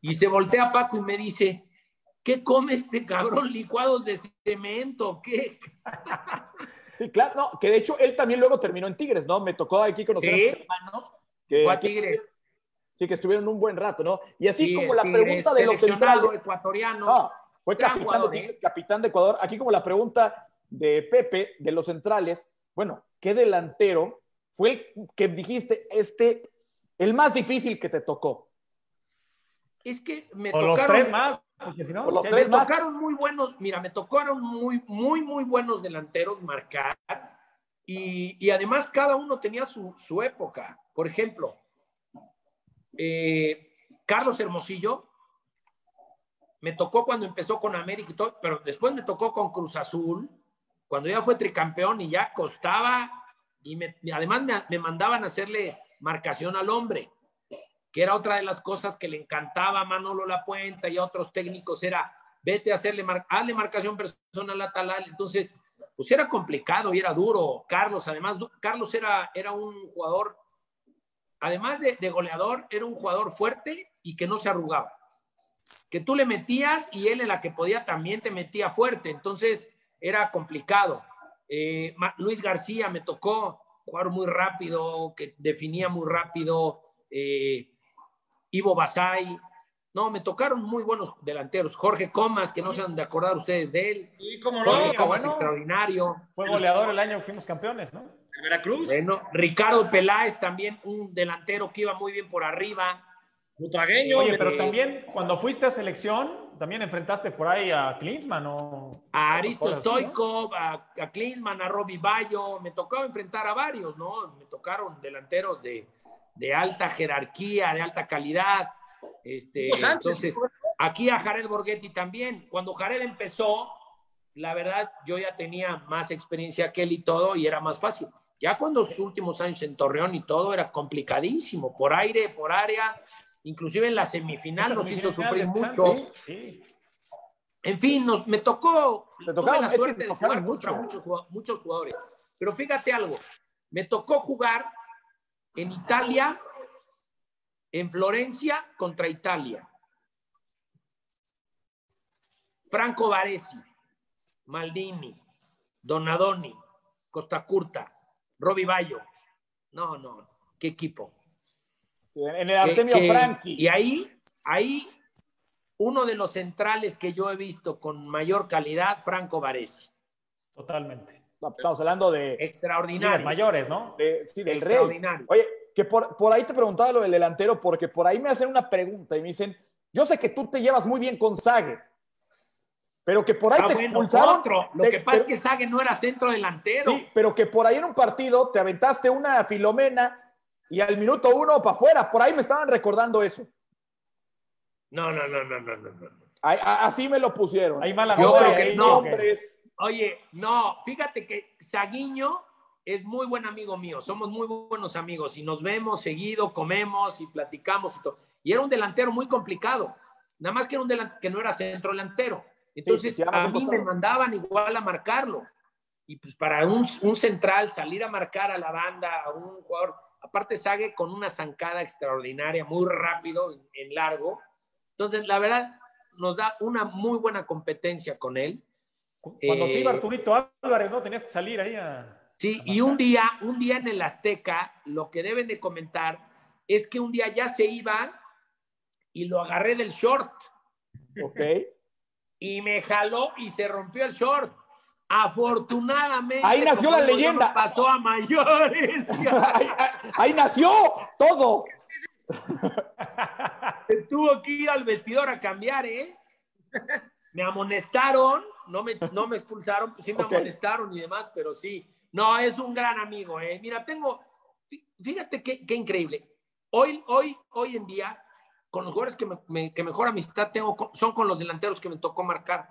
Y se voltea Paco y me dice, ¿qué come este cabrón licuados de cemento? ¿Qué? Sí, claro, no, que de hecho él también luego terminó en Tigres, ¿no? Me tocó aquí conocer a sus hermanos. Que, Fue a Tigres. sí, que estuvieron un buen rato, ¿no? Y así como la pregunta de los centrales. ecuatoriano. Ah, fue capitán de, Tigres, ¿eh? capitán de Ecuador. Aquí como la pregunta de Pepe, de los centrales, bueno, ¿qué delantero fue el que dijiste, este, el más difícil que te tocó? es que me tocaron. Los tres más, porque si no, los tres me tocaron muy buenos, mira, me tocaron muy, muy, muy buenos delanteros marcar. Y, y además cada uno tenía su, su época. Por ejemplo, eh, Carlos Hermosillo me tocó cuando empezó con América y todo, pero después me tocó con Cruz Azul, cuando ya fue tricampeón y ya costaba, y, me, además me, mandaban a hacerle marcación al hombre que era otra de las cosas que le encantaba a Manolo La Puenta y a otros técnicos, era vete a hacerle hazle marcación personal a Talal. Entonces, pues era complicado y era duro. Carlos, además, Carlos era, era un jugador además de, de goleador, era un jugador fuerte y que no se arrugaba. Que tú le metías y él en la que podía también te metía fuerte. Entonces era complicado. Eh, Luis García me tocó jugar muy rápido, que definía muy rápido. eh, Ivo Basay. No, me tocaron muy buenos delanteros. Jorge Comas, que no se han de acordar ustedes de él. Y cómo Jorge no, Sí, Comas bueno. extraordinario. Fue goleador el año que fuimos campeones, ¿no? el Veracruz, Bueno, Ricardo Peláez también, un delantero que iba muy bien por arriba. Butragueño. Oye, pero eh, también cuando fuiste a selección, también enfrentaste por ahí a Klinsmann o... A Aristo así, ¿no? Stoikov, a, a Klinsmann, a Robbie Bayo. Me tocaba enfrentar a varios, ¿no? Me tocaron delanteros de, de alta jerarquía, de alta calidad. Este, entonces, aquí a Jared Borghetti también. Cuando Jared empezó, la verdad, yo ya tenía más experiencia que él y todo, y era más fácil. Ya cuando sus últimos años en Torreón y todo era complicadísimo, por aire, por área, inclusive en la semifinal Esa nos hizo sufrir mucho. Sí. En fin, nos, me tocó, tuve tocaron, la es que suerte te de jugar contra mucho. muchos, muchos jugadores. Pero fíjate algo, me tocó jugar en Italia, en Florencia contra Italia. Franco Baresi, Maldini, Donadoni, Costa Curta, Robbie Bayo. No, no, qué equipo. En el Artemio que- Franchi. Y ahí, ahí, uno de los centrales que yo he visto con mayor calidad, Franco Baresi. Totalmente. No, Estamos hablando de, Ligas Extraordinario. mayores, ¿no? de- sí, del rey. Extraordinario. Oye, que por, por ahí te preguntaba lo del delantero, porque por ahí me hacen una pregunta y me dicen, yo sé que tú te llevas muy bien con Sague, pero que por ahí Ah, te bueno, expulsaron. otro. Lo te- que pasa es que Sague no era centro delantero. Sí, pero que por ahí en un partido te aventaste una filomena y al minuto uno para afuera. Por ahí me estaban recordando eso. No, no, no, no, no, no, no. Ahí- a- así me lo pusieron. Hay mala Yo creo que ahí, no. Nombres. Oye, no, fíjate que Saguiño es muy buen amigo mío, somos muy buenos amigos y nos vemos seguido, comemos y platicamos y todo. Y era un delantero muy complicado, nada más que era un delantero que no era centro delantero. Entonces, sí, sí, a mí me mandaban igual a marcarlo. Y pues para un, un central salir a marcar a la banda, a un jugador, aparte Sague con una zancada extraordinaria, muy rápido, en, en largo. Entonces, la verdad, nos da una muy buena competencia con él. Cuando se Eh, iba Arturito Álvarez, ¿no? Tenías que salir ahí a... Sí, a y un día, un día en el Azteca, lo que deben de comentar es que un día ya se iba y lo agarré del short Ok. y me jaló y se rompió el short. Afortunadamente. Ahí nació la leyenda. pasó a mayores. ahí, ahí- ahí nació todo. Tuvo que ir al vestidor a cambiar, ¿eh? Me amonestaron, no me, no me expulsaron, pues sí me amonestaron y demás, pero sí. No, es un gran amigo, ¿eh? Mira, tengo, fí- fíjate qué, qué increíble. Hoy, hoy, hoy en día, con los jugadores que, me- me- que mejor amistad tengo, son con los delanteros que me tocó marcar.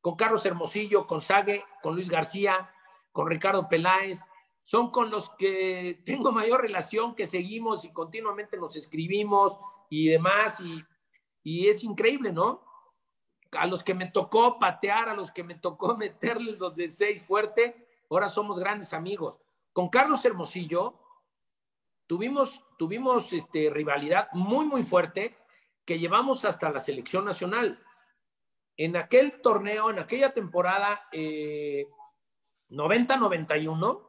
Con Carlos Hermosillo, con Sague, con Luis García, con Ricardo Peláez. Son con los que tengo mayor relación, que seguimos y continuamente nos escribimos y demás. Y, y es increíble, ¿no? A los que me tocó patear, a los que me tocó meterles los de seis fuerte, ahora somos grandes amigos. Con Carlos Hermosillo tuvimos, tuvimos este, rivalidad muy, muy fuerte que llevamos hasta la selección nacional. En aquel torneo, en aquella temporada eh, 90-91,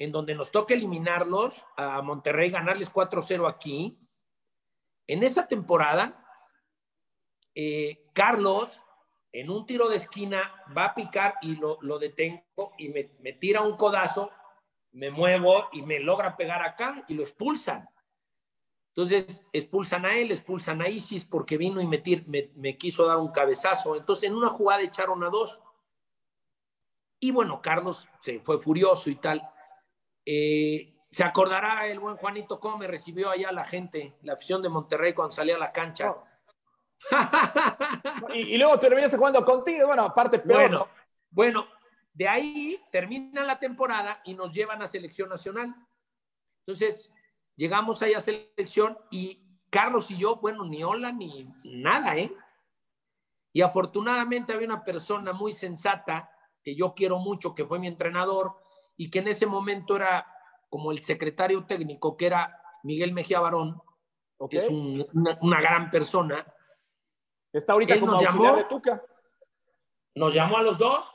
en donde nos toca eliminarlos a Monterrey, ganarles 4-0 aquí, en esa temporada, eh, Carlos, en un tiro de esquina, va a picar y lo, lo detengo y me, me tira un codazo, me muevo y me logra pegar acá y lo expulsan. Entonces expulsan a él, expulsan a Isis porque vino y me, me, me quiso dar un cabezazo. Entonces en una jugada echaron a dos. Y bueno, Carlos se fue furioso y tal. Eh, se acordará el buen Juanito cómo me recibió allá la gente, la afición de Monterrey cuando salía a la cancha. Y, y luego terminaste jugando contigo. Bueno, aparte, peor, Bueno, ¿no? bueno, de ahí termina la temporada y nos llevan a selección nacional. Entonces, llegamos ahí a selección y Carlos y yo, bueno, ni hola ni nada, ¿eh? Y afortunadamente había una persona muy sensata que yo quiero mucho, que fue mi entrenador y que en ese momento era como el secretario técnico, que era Miguel Mejía Barón, que es una, gran persona. Está ahorita como nos llamó, de Tuca. Nos llamó a los dos,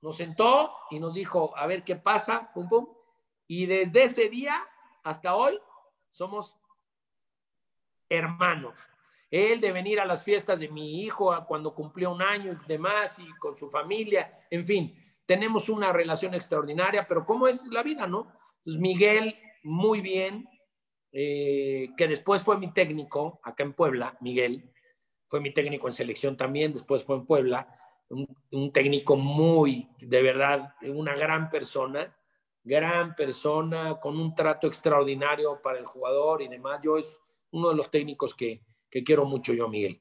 nos sentó y nos dijo, a ver qué pasa, pum, pum. Y desde ese día hasta hoy somos hermanos. Él de venir a las fiestas de mi hijo cuando cumplió un año y demás, y con su familia, en fin, tenemos una relación extraordinaria, pero ¿cómo es la vida, no? Entonces, Miguel, muy bien, eh, que después fue mi técnico acá en Puebla, Miguel, fue mi técnico en selección también, después fue en Puebla, un, técnico muy, de verdad, una gran persona, gran persona, con un trato extraordinario para el jugador y demás. Yo es uno de los técnicos que, que quiero mucho yo, Miguel.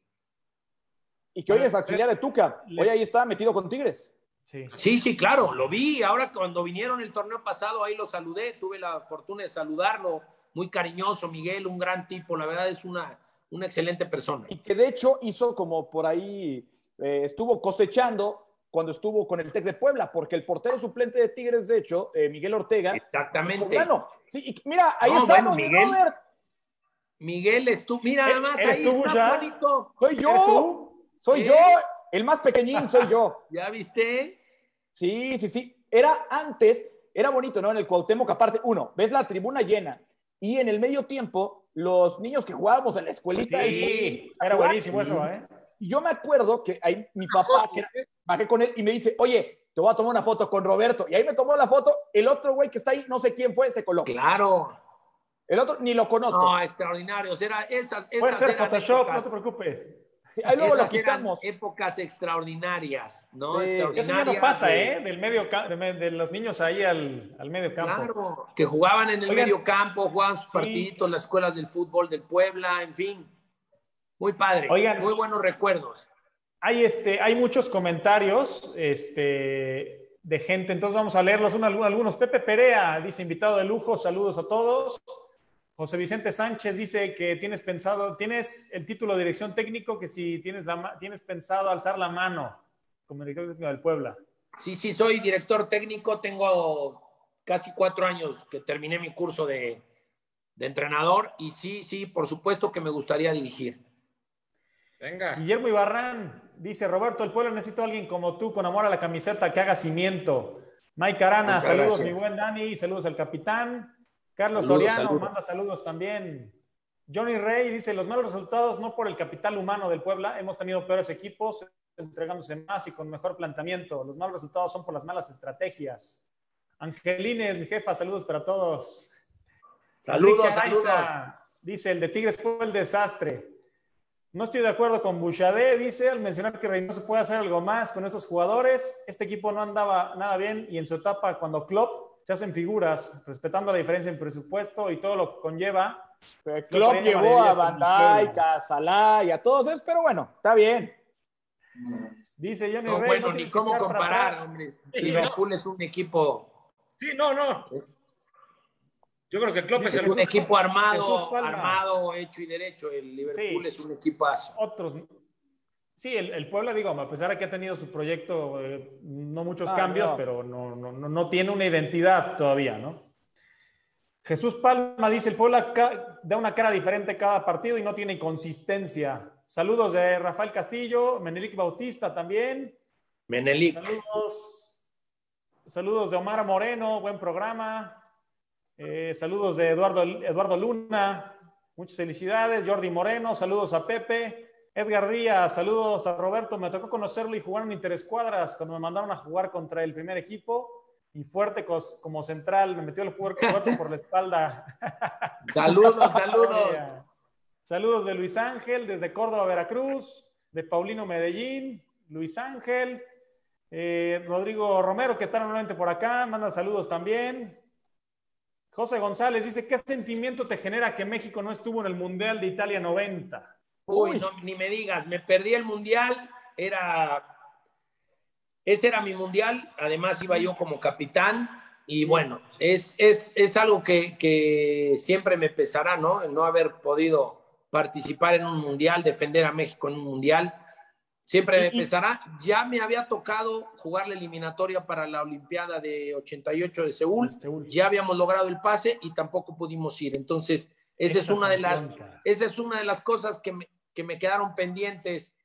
Y que hoy es auxiliar de Tuca, hoy ahí está metido con Tigres. Sí. sí, claro, lo vi. Ahora cuando vinieron el torneo pasado, ahí lo saludé, tuve la fortuna de saludarlo. Muy cariñoso, Miguel, un gran tipo, la verdad es una, una excelente persona. Y que de hecho hizo como por ahí, eh, estuvo cosechando cuando estuvo con el Tec de Puebla, porque el portero suplente de Tigres, de hecho, eh, Miguel Ortega. Exactamente. Bueno, sí, mira, ahí estamos, Miguel. Miguel estuvo, mira nada más, ahí está bonito. Soy yo, soy yo, el más pequeñín soy yo. ¿Ya viste? Sí, sí, sí. Era antes, era bonito, ¿no? En el Cuauhtémoc, aparte, uno, ves la tribuna llena y en el medio tiempo, los niños que jugábamos en la escuelita. Sí, era buenísimo eso, ¿eh? Y yo me acuerdo que ahí mi papá, que bajé con él y me dice, oye, te voy a tomar una foto con Roberto. Y ahí me tomó la foto, el otro güey que está ahí, no sé quién fue, se colocó. Claro. El otro ni lo conozco. No, extraordinario. Era esa, Puede ser Photoshop, no te preocupes ahí luego lo quitamos. épocas extraordinarias, ¿no? extraordinarias Eso ya no pasa, ¿eh? Del medio de los niños ahí al, al medio campo. Claro, que jugaban en el medio campo, jugaban sus partiditos, las escuelas del fútbol del Puebla, en fin. Muy padre, Oigan, muy buenos recuerdos. Hay, este, hay muchos comentarios este, de gente, entonces vamos a leerlos uno, algunos. Pepe Perea dice, invitado de lujo, saludos a todos. José Vicente Sánchez dice que tienes pensado, tienes el título de dirección técnico, que si tienes, la, tienes pensado alzar la mano como director técnico del Puebla. Sí, sí, soy director técnico, tengo casi cuatro años que terminé mi curso de, de entrenador y sí, sí, por supuesto que me gustaría dirigir. Venga. Guillermo Ibarrán dice, Roberto, el pueblo necesita a alguien como tú con amor a la camiseta que haga cimiento. Mike Arana, saludos mi buen Dani, saludos al capitán. Carlos Soriano manda saludos también. Johnny Rey dice, los malos resultados no por el capital humano del Puebla, hemos tenido peores equipos entregándose más y con mejor planteamiento. Los malos resultados son por las malas estrategias. Angelines, mi jefa, saludos para todos. Saludos, saludos. Dice, el de Tigres fue el desastre. No estoy de acuerdo con Bouchardé, dice, al mencionar que Reynoso puede hacer algo más con estos jugadores. Este equipo no andaba nada bien y en su etapa cuando Klopp se hacen figuras, respetando la diferencia en presupuesto y todo lo que conlleva. Klopp llevó a Bandai, a Salah y a todos esos, pero bueno, está bien. Dice Johnny no, Bueno, ni cómo comparar, hombre. Liverpool es un equipo. Sí, no, no. Yo creo que Klopp es, un equipo armado, armado, hecho y derecho. El Liverpool es un equipazo. Otros, Sí, el, Puebla, digo, a pesar de que ha tenido su proyecto, eh, no muchos ah, cambios, pero no, no, no, tiene una identidad todavía, ¿no? Jesús Palma dice, el Puebla da una cara diferente cada partido y no tiene consistencia. Saludos de Rafael Castillo, Menelik Bautista también. Menelik. Saludos, saludos de Omar Moreno, buen programa. Eh, saludos de Eduardo, Eduardo Luna, muchas felicidades. Jordi Moreno, saludos a Pepe. Edgar Díaz, saludos a Roberto. Me tocó conocerlo y jugar en Interescuadras cuando me mandaron a jugar contra el primer equipo. Y fuerte como central, me metió el cuerpo por la espalda. Saludos, saludos. Saludos de Luis Ángel desde Córdoba, Veracruz, de Paulino Medellín, Luis Ángel, eh, Rodrigo Romero, que está nuevamente por acá, manda saludos también. José González dice, ¿qué sentimiento te genera que México no estuvo en el Mundial de Italia 90? Uy, no, ni me digas, me perdí el mundial, era, ese era mi mundial, además iba yo como capitán y bueno, es, es, es algo que, que, siempre me pesará, ¿no? El no haber podido participar en un mundial, defender a México en un mundial, Siempre me pesará. Ya me había tocado jugar la eliminatoria para la Olimpiada de 88 de Seúl. Ya habíamos logrado el pase y tampoco pudimos ir. Entonces, esa, es una, de las, esa es una de las cosas que me, que me quedaron pendientes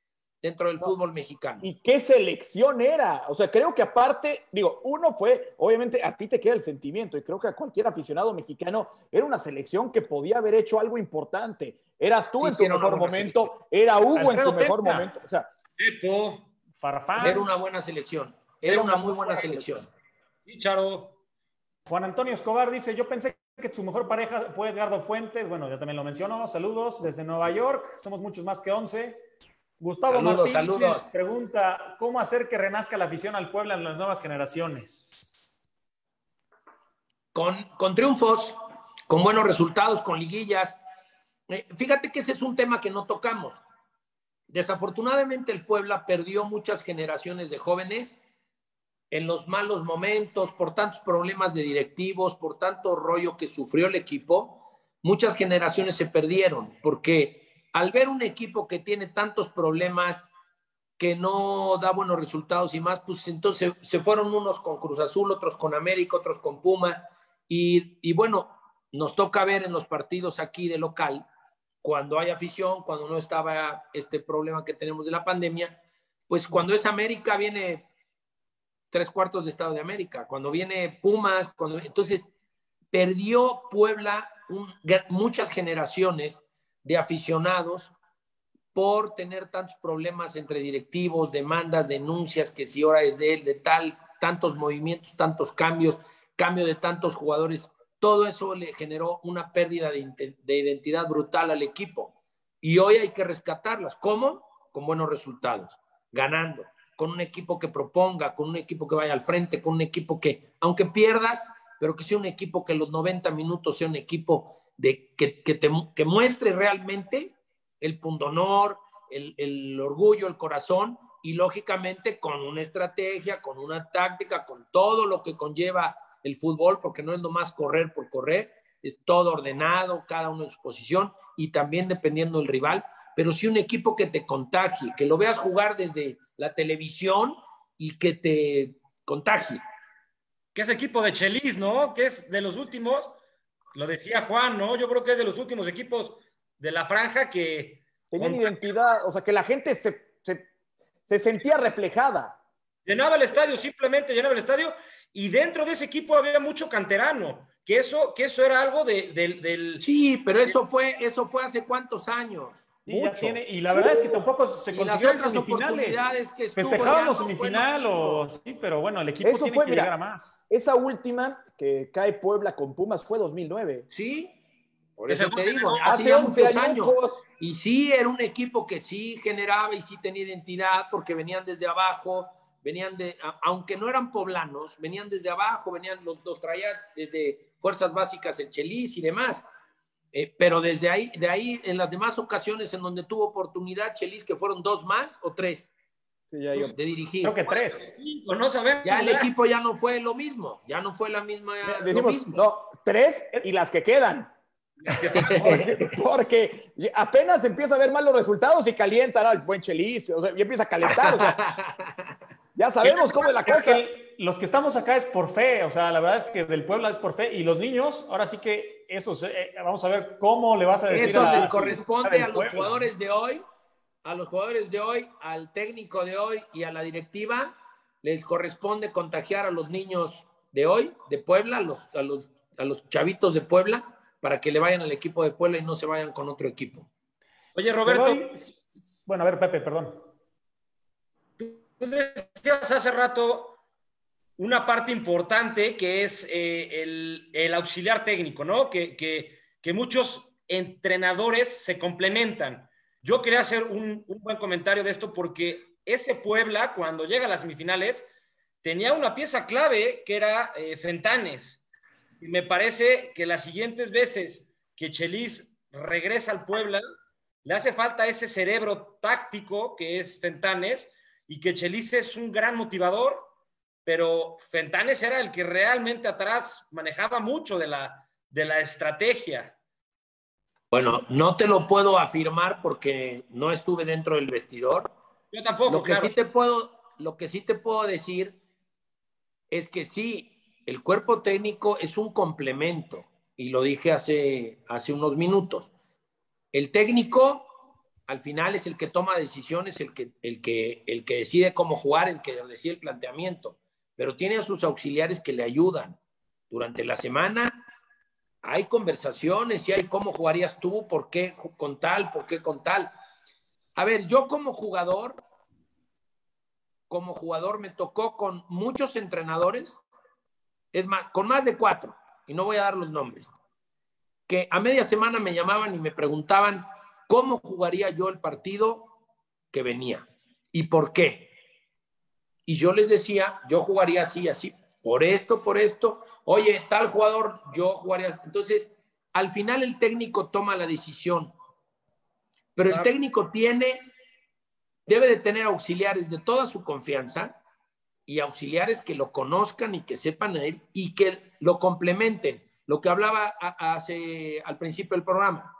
dentro del fútbol mexicano. ¿Y qué selección era? O sea, creo que aparte, digo, uno fue, obviamente a ti te queda el sentimiento y creo que a cualquier aficionado mexicano era una selección que podía haber hecho algo importante. Eras tú en tu mejor momento, era Hugo en su mejor momento. O sea, Farfán. Era una buena selección. Era, una, muy buena selección. Y Charo. Juan Antonio Escobar dice, yo pensé que su mejor pareja fue Edgardo Fuentes. Bueno, ya también lo mencionó. Saludos desde Nueva York. Somos muchos más que 11. Gustavo Martínez pregunta, ¿cómo hacer que renazca la afición al Puebla en las nuevas generaciones? Con, con triunfos, con buenos resultados, con liguillas. Eh, fíjate que ese es un tema que no tocamos. Desafortunadamente el Puebla perdió muchas generaciones de jóvenes en los malos momentos, por tantos problemas de directivos, por tanto rollo que sufrió el equipo, muchas generaciones se perdieron porque al ver un equipo que tiene tantos problemas, que no da buenos resultados y más, pues entonces se fueron unos con Cruz Azul, otros con América, otros con Puma. Y, bueno, nos toca ver en los partidos aquí de local, cuando hay afición, cuando no estaba este problema que tenemos de la pandemia, pues cuando es América viene tres cuartos de Estado de América, cuando viene Pumas, cuando entonces perdió Puebla muchas generaciones de aficionados por tener tantos problemas entre directivos, demandas, denuncias, que si ahora es de él, de tal, tantos movimientos, tantos cambios, cambio de tantos jugadores, todo eso le generó una pérdida de, de identidad brutal al equipo. Y hoy hay que rescatarlas. ¿Cómo? Con buenos resultados, ganando, con un equipo que proponga, con un equipo que vaya al frente, con un equipo que, aunque pierdas, pero que sea un equipo que los 90 minutos sea un equipo de que, que, muestre realmente el pundonor, el, el orgullo, el corazón y lógicamente con una estrategia, con una táctica, con todo lo que conlleva el fútbol, porque no es nomás correr por correr, es todo ordenado, cada uno en su posición y también dependiendo del rival, pero sí un equipo que te contagie, que lo veas jugar desde la televisión y que te contagie. Que es equipo de Chelis, ¿no? Que es de los últimos lo decía Juan, ¿no? Yo creo que es de los últimos equipos de la franja que... Tenían identidad, o sea, que la gente se, se, sentía reflejada. Llenaba el estadio, simplemente llenaba el estadio, y dentro de ese equipo había mucho canterano, que eso, que eso era algo de, del... Sí, pero eso fue, eso fue hace cuántos años. y la verdad es que tampoco se consiguió en semifinales. Festejábamos semifinal, o, sí, pero bueno, el equipo tiene que llegar a más. Esa última que cae Puebla con Pumas fue 2009. Sí, por eso te digo, hace 11 años. Y sí, era un equipo que sí generaba y sí tenía identidad porque venían desde abajo, venían de, aunque no eran poblanos, venían desde abajo, venían, los, los traía desde fuerzas básicas el Chelis y demás. Eh, pero desde ahí, de ahí, en las demás ocasiones en donde tuvo oportunidad Chelis, que fueron dos más o tres, de dirigir. Creo que tres. no sabemos. Ya el equipo ya no fue lo mismo, ya no fue la misma. No, tres y las que quedan. porque, apenas empieza a ver mal los resultados y calienta, ¿no? El buen Chelis, y empieza a calentar. ya sabemos cómo es la cosa. los que estamos acá es por fe, o sea, la verdad es que del pueblo es por fe. Y los niños, ahora sí que eso, eh, vamos a ver cómo le vas a decir. Eso les corresponde a los jugadores de hoy a los jugadores de hoy, al técnico de hoy y a la directiva, les corresponde contagiar a los niños de hoy, de Puebla, a los, a los, a los chavitos de Puebla, para que le vayan al equipo de Puebla y no se vayan con otro equipo. Oye, Roberto. Bueno, a ver, Pepe, perdón. Tú hace rato una parte importante que es eh, el, auxiliar técnico, ¿no? Que, que muchos entrenadores se complementan. Yo quería hacer un, buen comentario de esto porque ese Puebla, cuando llega a las semifinales, tenía una pieza clave que era eh, Fentanes. Y me parece que las siguientes veces que Chelis regresa al Puebla, le hace falta ese cerebro táctico que es Fentanes y que Chelis es un gran motivador, pero Fentanes era el que realmente atrás manejaba mucho de la, de la estrategia. Bueno, no te lo puedo afirmar porque no estuve dentro del vestidor, Yo tampoco, lo que claro. sí te puedo, lo que sí te puedo decir es que sí, el cuerpo técnico es un complemento, y lo dije hace, hace unos minutos. El técnico al final es el que toma decisiones, el que, el, que, el que decide cómo jugar, el que decide el planteamiento, pero tiene a sus auxiliares que le ayudan. Durante la semana hay conversaciones y hay cómo jugarías tú, por qué con tal, por qué con tal. A ver, yo como jugador, como jugador me tocó con muchos entrenadores, es más, con más de cuatro, y no voy a dar los nombres, que a media semana me llamaban y me preguntaban cómo jugaría yo el partido que venía y por qué. Y yo les decía, yo jugaría así, así, por esto, por esto. Oye, tal jugador, yo jugaría así. Entonces, al final el técnico toma la decisión, pero el técnico tiene, debe de tener auxiliares de toda su confianza y auxiliares que lo conozcan y que sepan él y que lo complementen. Lo que hablaba hace, al principio del programa.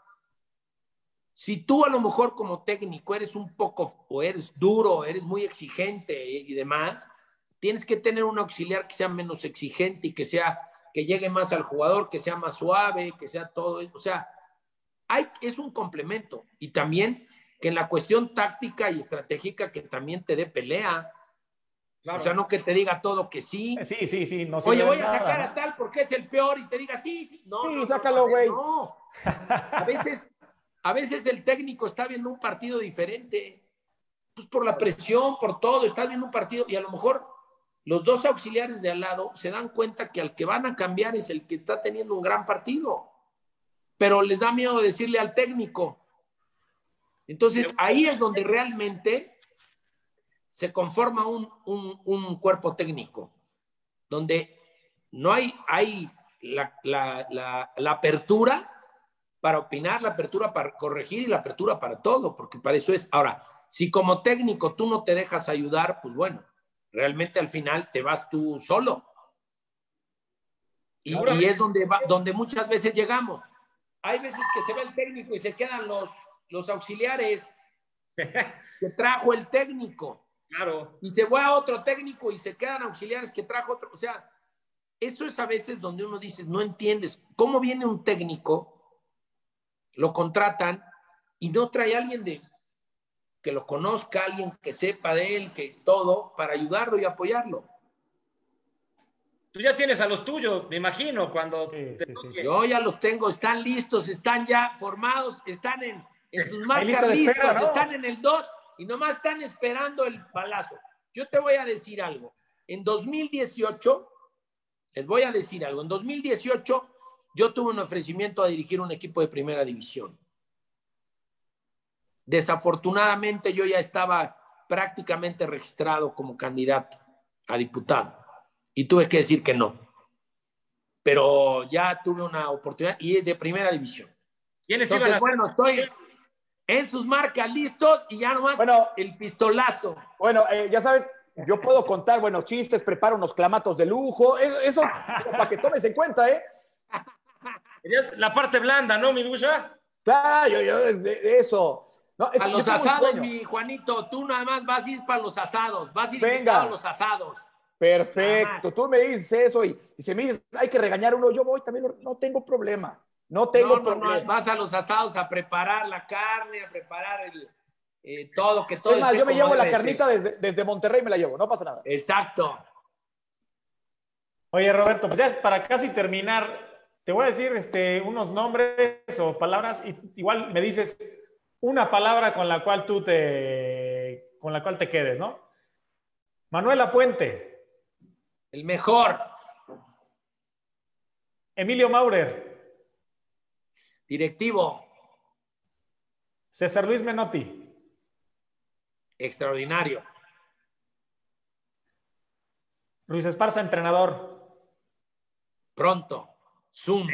Si tú a lo mejor como técnico eres un poco, o eres duro, eres muy exigente y demás, tienes que tener un auxiliar que sea menos exigente y que sea, que llegue más al jugador, que sea más suave, que sea todo, o sea, hay, es un complemento. Y también que en la cuestión táctica y estratégica que también te dé pelea. Claro. O sea, no que te diga todo que sí. Sí, sí, sí. No Oye, voy a sacar ¿no? a tal porque es el peor y te diga sí, sí. No, sí, no, sácalo, güey. No, no. A veces, a veces el técnico está viendo un partido diferente. Pues por la presión, por todo, está viendo un partido y a lo mejor los dos auxiliares de al lado se dan cuenta que al que van a cambiar es el que está teniendo un gran partido. Pero les da miedo decirle al técnico. Entonces ahí es donde realmente se conforma un, un, un cuerpo técnico, donde no hay, hay la, la, la, la, apertura para opinar, la apertura para corregir y la apertura para todo, porque para eso es. Ahora, si como técnico tú no te dejas ayudar, pues bueno, realmente al final te vas tú solo. Y, y es donde, va, donde muchas veces llegamos. Hay veces que se va el técnico y se quedan los, los auxiliares que trajo el técnico. Claro. Y se va a otro técnico y se quedan auxiliares que trajo otro. O sea, eso es a veces donde uno dice, no entiendes cómo viene un técnico, lo contratan y no trae a alguien de que lo conozca, alguien que sepa de él, que todo, para ayudarlo y apoyarlo. Tú ya tienes a los tuyos, me imagino, cuando sí, te sí, toque. Yo ya los tengo, están listos, están ya formados, están en, en sus marcas listas, espera, ¿no? están en el 2 y nomás están esperando el balazo. Yo te voy a decir algo. En 2018, les voy a decir algo. En 2018, yo tuve un ofrecimiento a dirigir un equipo de primera división. Desafortunadamente, yo ya estaba prácticamente registrado como candidato a diputado y tuve que decir que no. Pero ya tuve una oportunidad y de primera división. ¿Quiénes Entonces, iban a bueno, estoy en sus marcas listos y ya nomás Bueno. el pistolazo. Bueno, eh, ya sabes, yo puedo contar buenos chistes, preparo unos clamatos de lujo, eso, eso para que tomes en cuenta, ¿eh? La parte blanda, ¿no, mi Busha? Claro, yo, yo, de, de eso. No, es A que los asados, mi Juanito, tú nada más vas a ir para los asados, vas a ir Venga. a los asados. Perfecto, tú me dices eso y, y si me dices, hay que regañar uno, yo voy también, no tengo problema. No tengo No, no, problema. no, vas a los asados a preparar la carne, a preparar el, eh, todo, que todo es más, yo me llevo la carnita desde, desde Monterrey, me la llevo, no pasa nada. Exacto. Oye, Roberto, pues ya para casi terminar, te voy a decir este, unos nombres o palabras y igual me dices una palabra con la cual tú te, con la cual te quedes, ¿no? Manuela Puente, El mejor Emilio Maurer, directivo, César Luis Menotti, extraordinario. Luis Esparza, entrenador, Pronto. Zoom.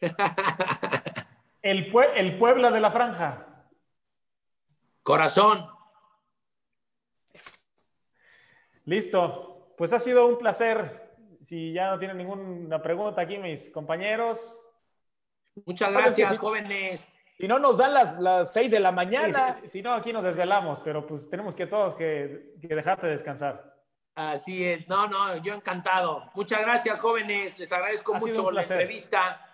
el, Pue- el Puebla de la Franja, Corazón. Listo. Pues ha sido un placer. Si ya no tienen ninguna pregunta aquí mis compañeros, Muchas gracias, jóvenes. Si no, nos dan las, las 6 de la mañana. si, no, aquí nos desvelamos, pero pues tenemos que todos que, que dejarte descansar. Así es, no, no, yo encantado. Muchas gracias, jóvenes, les agradezco mucho la entrevista.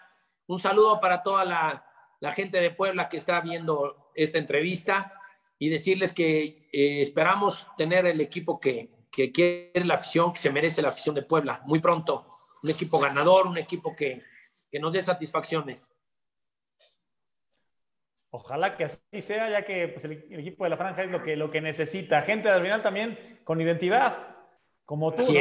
Un saludo para toda la, la, gente de Puebla que está viendo esta entrevista y decirles que eh, esperamos tener el equipo que, que quiere la afición, que se merece la afición de Puebla muy pronto. Un equipo ganador, un equipo que, que nos dé satisfacciones. Ojalá que así sea, ya que pues, el, equipo de la franja es lo que, lo que necesita. Gente al final también con identidad, como tú, ¿no?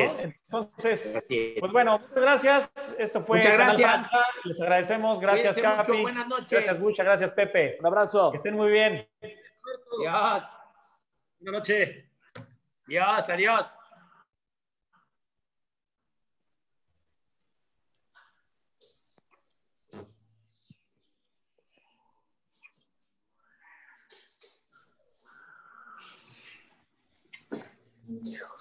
Entonces, pues bueno, muchas gracias. Esto fue muchas gracias. Les agradecemos. Gracias, Capi. Buenas noches. Gracias, muchas gracias, Pepe. Un abrazo. Que estén muy bien. Adiós. Buenas noches. Adiós, adiós. Dios.